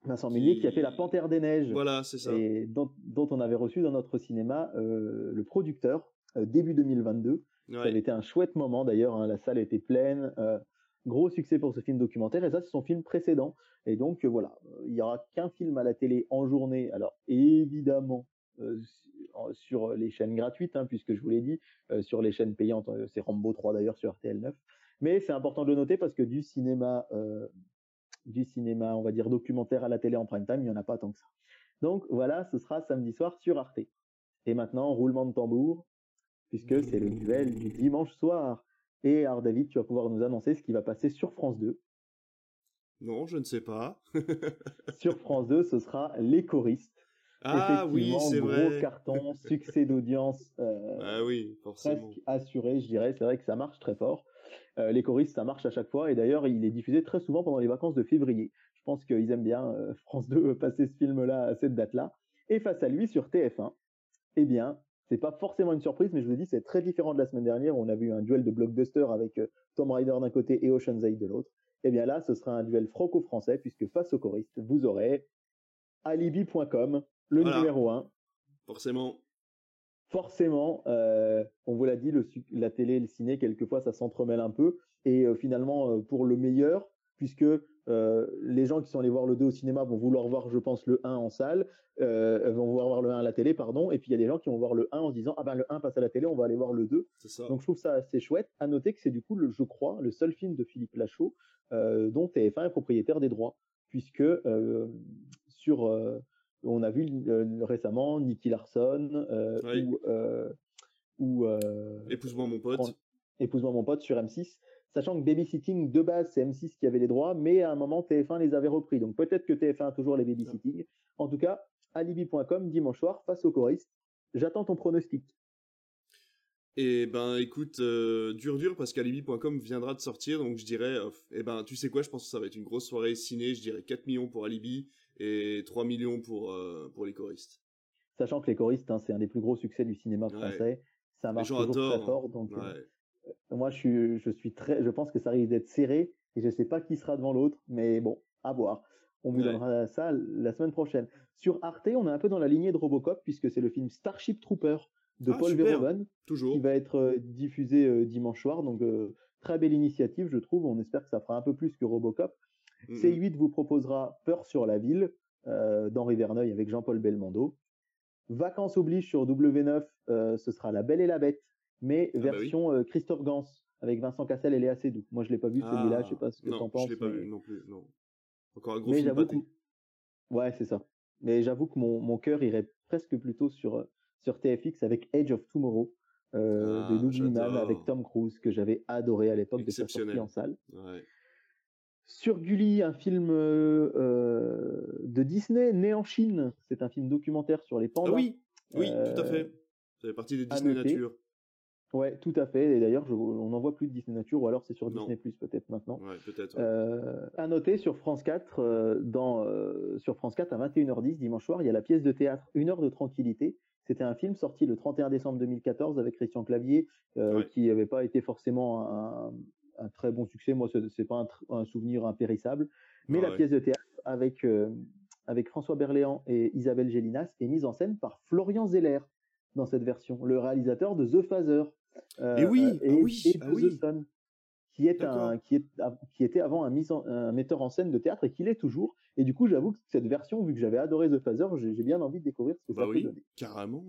Vincent Munier qui a fait La Panthère des Neiges. Voilà, c'est ça. Et dont, on avait reçu dans notre cinéma euh, le producteur euh, début 2022. Ça avait été un chouette moment d'ailleurs, hein. la salle était pleine. Euh, Gros succès pour ce film documentaire, et ça, c'est son film précédent. Et donc, voilà, il n'y aura qu'un film à la télé en journée. Alors, évidemment, sur les chaînes gratuites, hein, puisque je vous l'ai dit, euh, sur les chaînes payantes, c'est Rambo 3 d'ailleurs sur RTL 9. Mais c'est important de le noter parce que du cinéma, du cinéma, on va dire documentaire à la télé en prime time, il n'y en a pas tant que ça. Donc voilà, ce sera samedi soir sur Arte. Et maintenant, roulement de tambour, puisque c'est le duel du dimanche soir. Et alors David, tu vas pouvoir nous annoncer ce qui va passer sur France 2. Non, je ne sais pas. *laughs* sur France 2, ce sera Les choristes. Ah oui, c'est vrai. Gros carton, succès d'audience. Euh, ah oui, forcément. Presque assuré, je dirais. C'est vrai que ça marche très fort. Euh, les choristes, ça marche à chaque fois. Et d'ailleurs, il est diffusé très souvent pendant les vacances de février. Je pense qu'ils aiment bien euh, *laughs* France 2 passer ce film-là à cette date-là. Et face à lui, sur TF1, eh bien, c'est pas forcément une surprise, mais je vous dis, c'est très différent de la semaine dernière où on a vu un duel de blockbuster avec Tom Rider d'un côté et Ocean's 8 de l'autre. Eh bien là, ce sera un duel franco-français puisque face aux choristes, vous aurez alibi.com, le numéro 1. Forcément. Forcément, euh, on vous l'a dit, le, la télé et le ciné, quelquefois, ça s'entremêle un peu. Et euh, finalement, pour le meilleur, puisque euh, les gens qui sont allés voir le 2 au cinéma vont vouloir voir, je pense, le 1 en salle, euh, vont vouloir voir le 1 à la télé, pardon, et puis il y a des gens qui vont voir le 1 en se disant ah ben le 1 passe à la télé, on va aller voir le 2. Donc je trouve ça assez chouette. À noter que c'est du coup, le, je crois, le seul film de Philippe Lachaud euh, dont TF1 est propriétaire des droits, puisque sur, on a vu récemment Nicky Larson ou, ou épouse-moi mon pote, épouse-moi mon pote sur M6 sachant que Babysitting, de base, c'est M6 qui avait les droits, mais à un moment, TF1 les avait repris. Donc peut-être que TF1 a toujours les babysitting. En tout cas, alibi.com, dimanche soir, face au choriste. J'attends ton pronostic. Eh ben, écoute, euh, dur dur parce qu'alibi.com viendra de sortir, donc je dirais, eh ben, tu sais quoi, je pense que ça va être une grosse soirée ciné, je dirais 4 millions pour Alibi et 3 millions pour, euh, pour les choristes. Sachant que les choristes, hein, c'est un des plus gros succès du cinéma français. Ça marche toujours très fort, donc euh, moi, je suis, je suis très, je pense que ça risque d'être serré et je sais pas qui sera devant l'autre, mais bon, à voir. On vous donnera ça la semaine prochaine. Sur Arte, on est un peu dans la lignée de Robocop puisque c'est le film Starship Trooper de ah, Paul Verhoeven qui va être euh, diffusé euh, dimanche soir. Donc euh, très belle initiative, je trouve. On espère que ça fera un peu plus que Robocop. C8 vous proposera Peur sur la ville d'Henri Verneuil avec Jean-Paul Belmondo. Vacances oblige sur W9, ce sera La Belle et la Bête mais ah bah version Christophe Gans avec Vincent Cassel et Léa Seydoux. Moi, je l'ai pas vu celui-là, je sais pas ce que tu en penses. Je l'ai pas vu non plus, non. Encore un gros mais film Ouais, c'est ça. Mais j'avoue que mon, mon cœur irait presque plutôt sur, sur TFX avec Age of Tomorrow euh, ah, de Lou avec Tom Cruise que j'avais adoré à l'époque de sa sortie en salle. Ouais. Sur Gulli, un film euh, de Disney né en Chine. C'est un film documentaire sur les pandas. Ah oui, oui, tout à fait. Ça fait partie des Disney Nature. Ouais, tout à fait. Et d'ailleurs, on n'en voit plus de Disney Nature, ou alors c'est sur Disney Plus peut-être maintenant. Ouais, peut-être. Euh, à noter sur France 4, euh, dans euh, sur France 4 à 21h10 dimanche soir, il y a la pièce de théâtre Une heure de tranquillité. C'était un film sorti le 31 décembre 2014 avec Christian Clavier, qui n'avait pas été forcément un, un, très bon succès. Moi, c'est pas un, un, souvenir impérissable, mais la pièce de théâtre avec avec François Berléand et Isabelle Gélinas est mise en scène par Florian Zeller dans cette version, le réalisateur de The Phaser. Euh, et oui, et, ah oui, ah oui. qui est un qui est qui était avant un, metteur en scène de théâtre et qui l'est toujours. Et du coup, j'avoue que cette version, vu que j'avais adoré The Phaser, j'ai bien envie de découvrir ce que bah ça oui, peut donner. Carrément.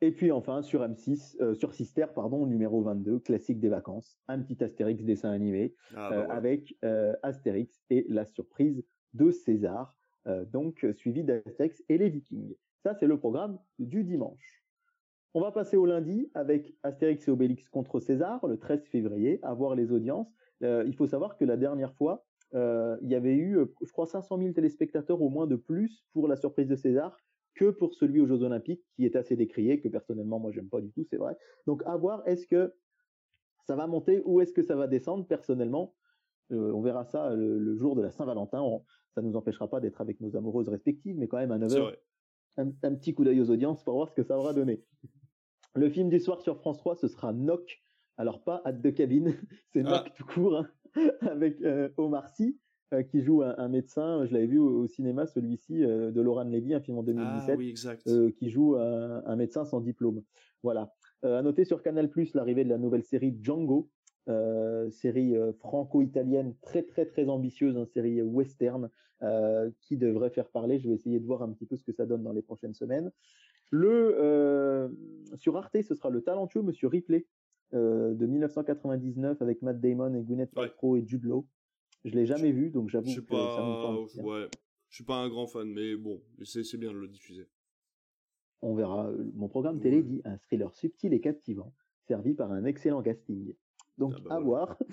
Et puis enfin sur M6, euh, sur Sister, pardon, numéro 22, classique des vacances, un petit Astérix dessin animé ah, bah euh, avec Astérix et la surprise de César, donc suivi d'Astérix et les Vikings. Ça, c'est le programme du dimanche. On va passer au lundi avec Astérix et Obélix contre César, le 13 février, à voir les audiences. Euh, il faut savoir que la dernière fois, euh, il y avait eu, je crois, 500 000 téléspectateurs au moins de plus pour la surprise de César que pour celui aux Jeux Olympiques, qui est assez décrié, que personnellement, moi, j'aime pas du tout, c'est vrai. Donc, à voir, est-ce que ça va monter ou est-ce que ça va descendre? Personnellement, euh, on verra ça le, jour de la Saint-Valentin. Ça ne nous empêchera pas d'être avec nos amoureuses respectives, mais quand même à 9h, un, petit coup d'œil aux audiences pour voir ce que ça aura donné. Le film du soir sur France 3, ce sera Knock. Alors pas Hâte de cabine, *laughs* c'est ah. Knock tout court, hein, *laughs* avec euh, Omar Sy euh, qui joue un, médecin. Je l'avais vu au, cinéma, celui-ci euh, de Laurent Levy, un film en 2017, ah qui joue un, médecin sans diplôme. Voilà. à noter sur Canal+ l'arrivée de la nouvelle série Django, euh, série euh, franco-italienne très très très ambitieuse, une hein, série western euh, qui devrait faire parler. Je vais essayer de voir un petit peu ce que ça donne dans les prochaines semaines. Le sur Arte, ce sera le talentueux Monsieur Ripley de 1999 avec Matt Damon et Gwyneth Paltrow et Jude Law. Je l'ai jamais vu, donc j'avoue que pas... ça me Ouais. Je suis pas un grand fan, mais bon, c'est bien de le diffuser. On verra. Mon programme télé dit un thriller subtil et captivant, servi par un excellent casting. Donc ah bah à voir. *laughs*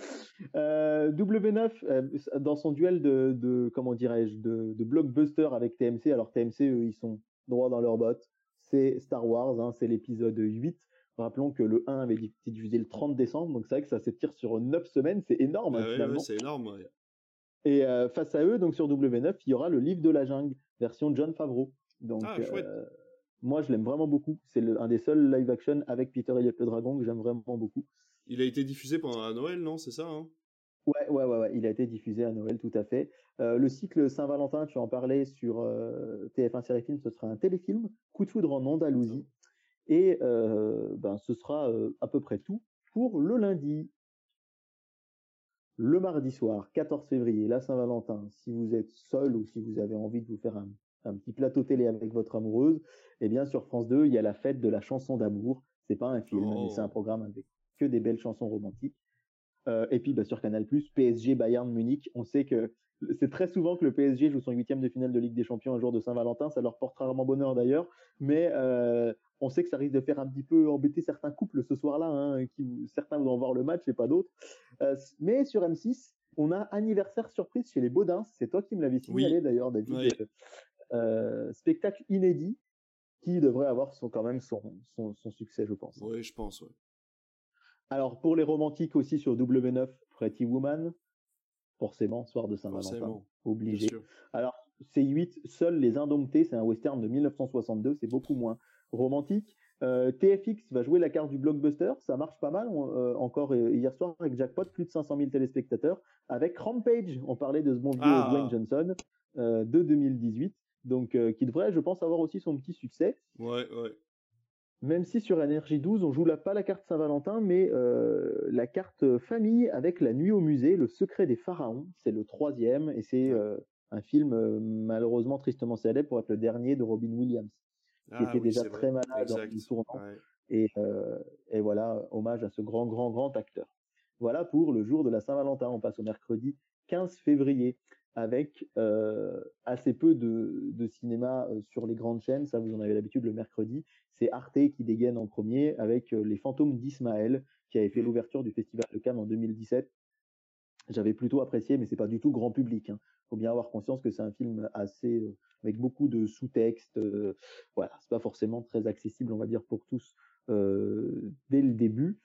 Euh, W9 euh, dans son duel de, de comment dirais-je de, de, blockbuster avec TMC. Alors TMC eux, ils sont droits dans leur bottes. C'est Star Wars, hein, c'est l'épisode 8. Rappelons que le 1 avait été diffusé le 30 décembre, donc c'est vrai que ça s'étire sur 9 semaines, c'est énorme hein, finalement. c'est énorme. Et euh, face à eux, donc sur W9, il y aura le livre de la jungle, version John Favreau. Donc ah, euh, moi je l'aime vraiment beaucoup. C'est un des seuls live action avec Peter Elliott le dragon que j'aime vraiment beaucoup. Il a été diffusé pendant Noël, non C'est ça hein? Ouais, ouais, ouais, ouais, il a été diffusé à Noël, tout à fait. Euh, le cycle Saint-Valentin, tu en parlais sur euh, TF1 Série Film, ce sera un téléfilm, Coup de foudre en Andalousie. Et ben, ce sera à peu près tout pour le lundi. Le mardi soir, 14 février, la Saint-Valentin, si vous êtes seul ou si vous avez envie de vous faire un, un petit plateau télé avec votre amoureuse, eh bien sur France 2, il y a la fête de la chanson d'amour. C'est pas un film, mais c'est un oh. programme avec que des belles chansons romantiques. Euh, et puis bah, sur Canal+, PSG Bayern Munich, on sait que c'est très souvent que le PSG joue son huitième de finale de Ligue des Champions un jour de Saint-Valentin, ça leur porte rarement bonheur d'ailleurs, mais euh, on sait que ça risque de faire un petit peu embêter certains couples ce soir-là, hein, qui certains voudront voir le match et pas d'autres. Euh, mais sur M6, on a anniversaire surprise chez les Baudins, c'est toi qui me l'avais signalé d'ailleurs, David. spectacle inédit qui devrait avoir son, quand même son, son, son succès, je pense. Oui, je pense. Ouais. Alors, pour les romantiques aussi sur W9, Pretty Woman, forcément, soir de Saint-Valentin, obligé. Alors, C8, Seuls les Indomptés, c'est un western de 1962, c'est beaucoup moins romantique. Euh, TFX va jouer la carte du blockbuster, ça marche pas mal. Euh, encore euh, hier soir avec Jackpot, plus de 500 000 téléspectateurs. Avec Rampage, on parlait de ce bon vieux ah. Dwayne Johnson de 2018, donc qui devrait, je pense, avoir aussi son petit succès. Ouais, ouais même si sur Énergie 12, on joue là pas la carte Saint-Valentin, mais la carte famille avec la nuit au musée, le secret des pharaons. C'est le troisième et c'est un film malheureusement tristement célèbre pour être le dernier de Robin Williams, qui ah était déjà très malade le tournant. Et, et voilà, hommage à ce grand, grand, grand acteur. Voilà pour le jour de la Saint-Valentin. On passe au mercredi 15 février avec euh, assez peu de, de cinéma euh, sur les grandes chaînes. Ça, vous en avez l'habitude le mercredi. C'est Arte qui dégaine en premier avec euh, Les Fantômes d'Ismaël, qui avait fait mmh. l'ouverture du Festival de Cannes en 2017. J'avais plutôt apprécié, mais c'est pas du tout grand public. Hein. Faut bien avoir conscience que c'est un film assez euh, avec beaucoup de sous-textes. Euh, voilà, c'est pas forcément très accessible, on va dire, pour tous dès le début.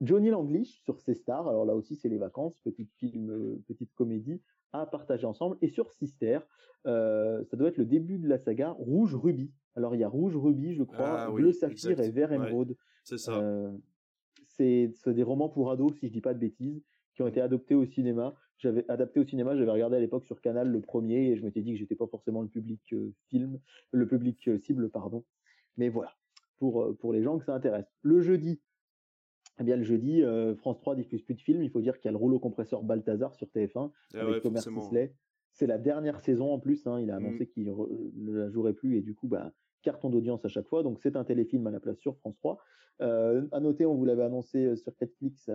Johnny Langlish sur ses stars, alors là aussi c'est les vacances, petit film, petite comédie à partager ensemble. Et sur Sister, ça doit être le début de la saga Rouge Ruby. Alors il y a Rouge Ruby, je crois, ah Bleu Saphir et Vert Émeraude. c'est ça. c'est des romans pour ados, si je dis pas de bêtises, qui ont été adoptés au cinéma. J'avais adapté au cinéma, j'avais regardé à l'époque sur Canal le premier et je m'étais dit que j'étais pas forcément le public film, le public cible, pardon. Mais voilà, pour pour les gens que ça intéresse. Le jeudi, eh bien, le jeudi, euh, France 3 diffuse plus de films. Il faut dire qu'il y a le rouleau compresseur Balthazar sur TF1 ah avec Thomas Sisley. C'est la dernière saison en plus. Hein. il a annoncé mmh. qu'il ne la jouerait plus et du coup, bah, carton d'audience à chaque fois. Donc, c'est un téléfilm à la place sur France 3. Euh, à noter, on vous l'avait annoncé euh, sur Netflix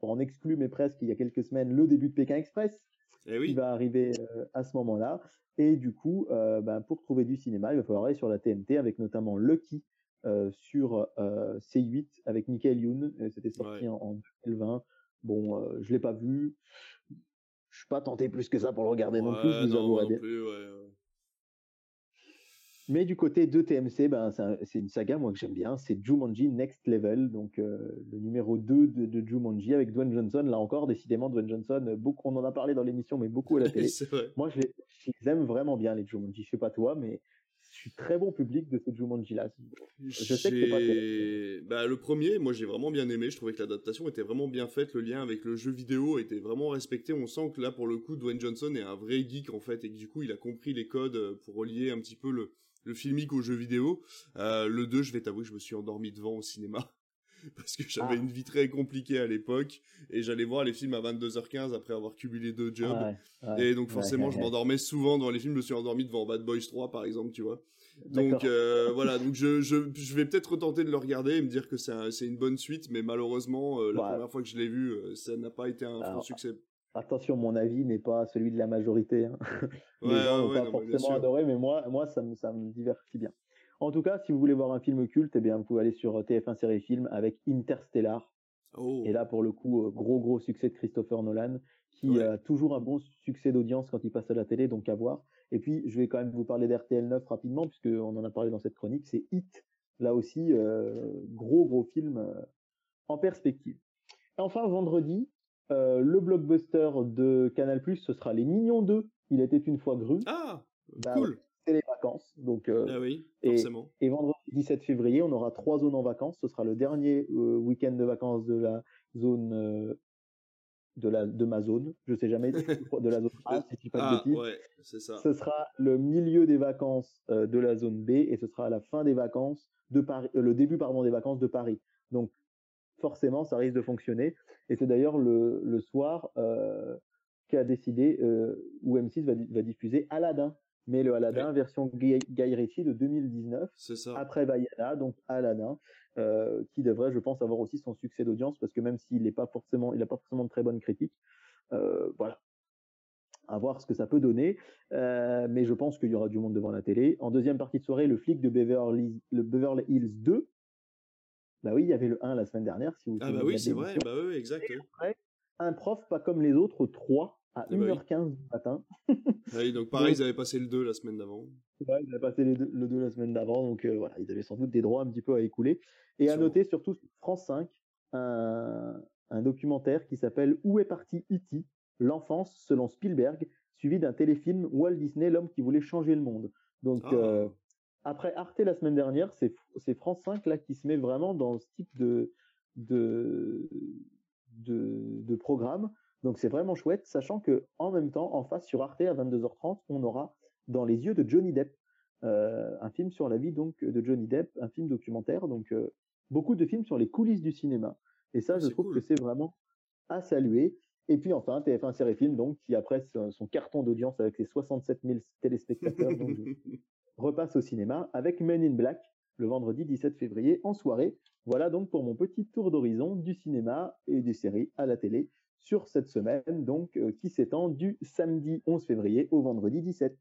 en exclu, mais presque il y a quelques semaines, le début de Pékin Express. Eh oui. qui va arriver à ce moment-là. Et du coup, bah, pour trouver du cinéma, il va falloir aller sur la TNT avec notamment Lucky, euh, sur euh, C8 avec Michael Youn. C'était sorti en, 2020. Bon, euh, je l'ai pas vu. Je suis pas tenté plus que ça pour le regarder non plus. Je vous Mais du côté de TMC, ben, c'est une saga moi que j'aime bien, c'est Jumanji Next Level, donc le numéro 2 de, de, Jumanji avec Dwayne Johnson. Là encore, décidément, Dwayne Johnson, beaucoup, on en a parlé dans l'émission, mais beaucoup à la *laughs* télé. moi, je les, je les, aime vraiment bien les Jumanji. Je sais pas toi, mais suis très bon public de ce Jumanji là. Je sais que pas bah, le premier, moi j'ai vraiment bien aimé. Je trouvais que l'adaptation était vraiment bien faite. Le lien avec le jeu vidéo était vraiment respecté. On sent que là, pour le coup, Dwayne Johnson est un vrai geek en fait et que du coup, il a compris les codes euh, pour relier un petit peu le, le filmique au jeu vidéo. Euh, le 2, je vais t'avouer, je me suis endormi devant au cinéma. *laughs* parce que j'avais ah. une vie très compliquée à l'époque et j'allais voir les films à 22h15 après avoir cumulé deux jobs. et donc forcément je m'endormais souvent dans les films. Je me suis endormi devant Bad Boys 3 par exemple tu vois. Donc euh, *laughs* voilà. Donc je, je, je vais peut-être retenter de le regarder et me dire que c'est une bonne suite. Mais malheureusement euh, la première fois que je l'ai vu ça n'a pas été un franc succès attention mon avis n'est pas celui de la majorité hein. les gens n'ont pas forcément adoré mais moi moi ça me, ça me divertit bien en tout cas, si vous voulez voir un film culte, eh bien, vous pouvez aller sur euh, TF1 Série Film avec Interstellar. Oh. Et là, pour le coup, euh, gros gros succès de Christopher Nolan, qui a toujours un bon succès d'audience quand il passe à la télé, donc à voir. Et puis, je vais quand même vous parler d'RTL 9 rapidement, puisqu'on en a parlé dans cette chronique. C'est Hit, là aussi, euh, gros gros film en perspective. enfin, vendredi, le blockbuster de Canal+, ce sera Les Mignons 2. Il était une fois Gru. Ah, bah cool c'est les vacances. Donc, euh, ah oui, forcément. Et, vendredi 17 février, on aura trois zones en vacances. Ce sera le dernier euh, week-end de vacances de la zone euh, de la de ma zone. Je sais jamais de la zone A si tu pas de ah, bêtises. Ouais, c'est ça. Ce sera le milieu des vacances de la zone B et ce sera la fin des vacances de Paris, le début pardon des vacances de Paris. Donc forcément, ça risque de fonctionner. Et c'est d'ailleurs le, le soir qu'a décidé où M6 va, va diffuser Aladdin. Mais le Aladdin version Guy, Ritchie de 2019 ça. après Vaiana donc Aladdin euh, qui devrait je pense avoir aussi son succès d'audience parce que même s'il n'est pas forcément il a pas forcément de très bonnes critiques euh, voilà. À voir ce que ça peut donner. Euh, mais je pense qu'il y aura du monde devant la télé. En deuxième partie de soirée le flic de Beverly le Beverly Hills 2 bah oui il y avait le 1 la semaine dernière si vous ah bah oui c'est vrai bah oui exact un prof pas comme les autres 3 à 1h15 eh bah du matin. oui, donc *laughs* pareil, ils avaient passé le 2 la semaine d'avant. Ouais, ils avaient passé le 2 la semaine d'avant, donc euh, voilà, ils avaient sans doute des droits un petit peu à écouler. Et à noter surtout France 5, un, un documentaire qui s'appelle Où est parti E.T. L'enfance selon Spielberg, suivi d'un téléfilm Walt Disney, l'homme qui voulait changer le monde. Donc ah. euh, après Arte la semaine dernière, c'est France 5 là qui se met vraiment dans ce type de de, de, de programme donc c'est vraiment chouette, sachant que en même temps, en face sur Arte à 22h30, on aura Dans les yeux de Johnny Depp, euh, un film sur la vie donc de Johnny Depp, un film documentaire, donc euh, beaucoup de films sur les coulisses du cinéma. Et ça, je trouve que c'est vraiment à saluer. Et puis enfin, TF1 Série Film, donc qui après son carton d'audience avec ses 67 000 téléspectateurs, donc, *laughs* repasse au cinéma avec Men in Black le vendredi 17 février en soirée. Voilà donc pour mon petit tour d'horizon du cinéma et des séries à la télé sur cette semaine, donc euh, qui s'étend du samedi 11 février au vendredi 17.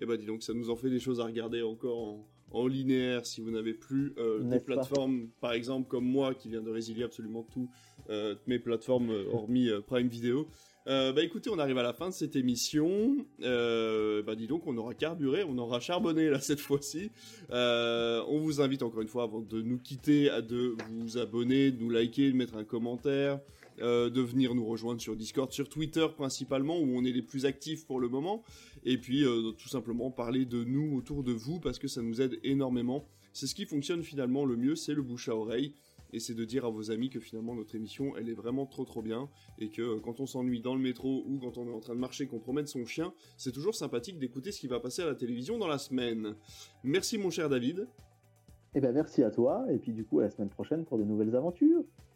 Eh ben dis donc, ça nous en fait des choses à regarder encore en, linéaire si vous n'avez plus euh, des plateformes, par exemple comme moi qui viens de résilier absolument tout, euh, mes plateformes hormis Prime Video. Euh, bah écoutez, on arrive à la fin de cette émission. Euh, bah dis donc, on aura carburé, on aura charbonné là cette fois-ci. Euh, on vous invite encore une fois, avant de nous quitter, à de vous abonner, de nous liker, de mettre un commentaire, de venir nous rejoindre sur Discord, sur Twitter principalement, où on est les plus actifs pour le moment. Et puis tout simplement parler de nous autour de vous, parce que ça nous aide énormément. C'est ce qui fonctionne finalement le mieux, c'est le bouche à oreille et c'est de dire à vos amis que finalement notre émission elle est vraiment trop trop bien et que euh, quand on s'ennuie dans le métro ou quand on est en train de marcher qu'on promène son chien, c'est toujours sympathique d'écouter ce qui va passer à la télévision dans la semaine. Merci mon cher David. Eh ben merci à toi et puis du coup à la semaine prochaine pour de nouvelles aventures.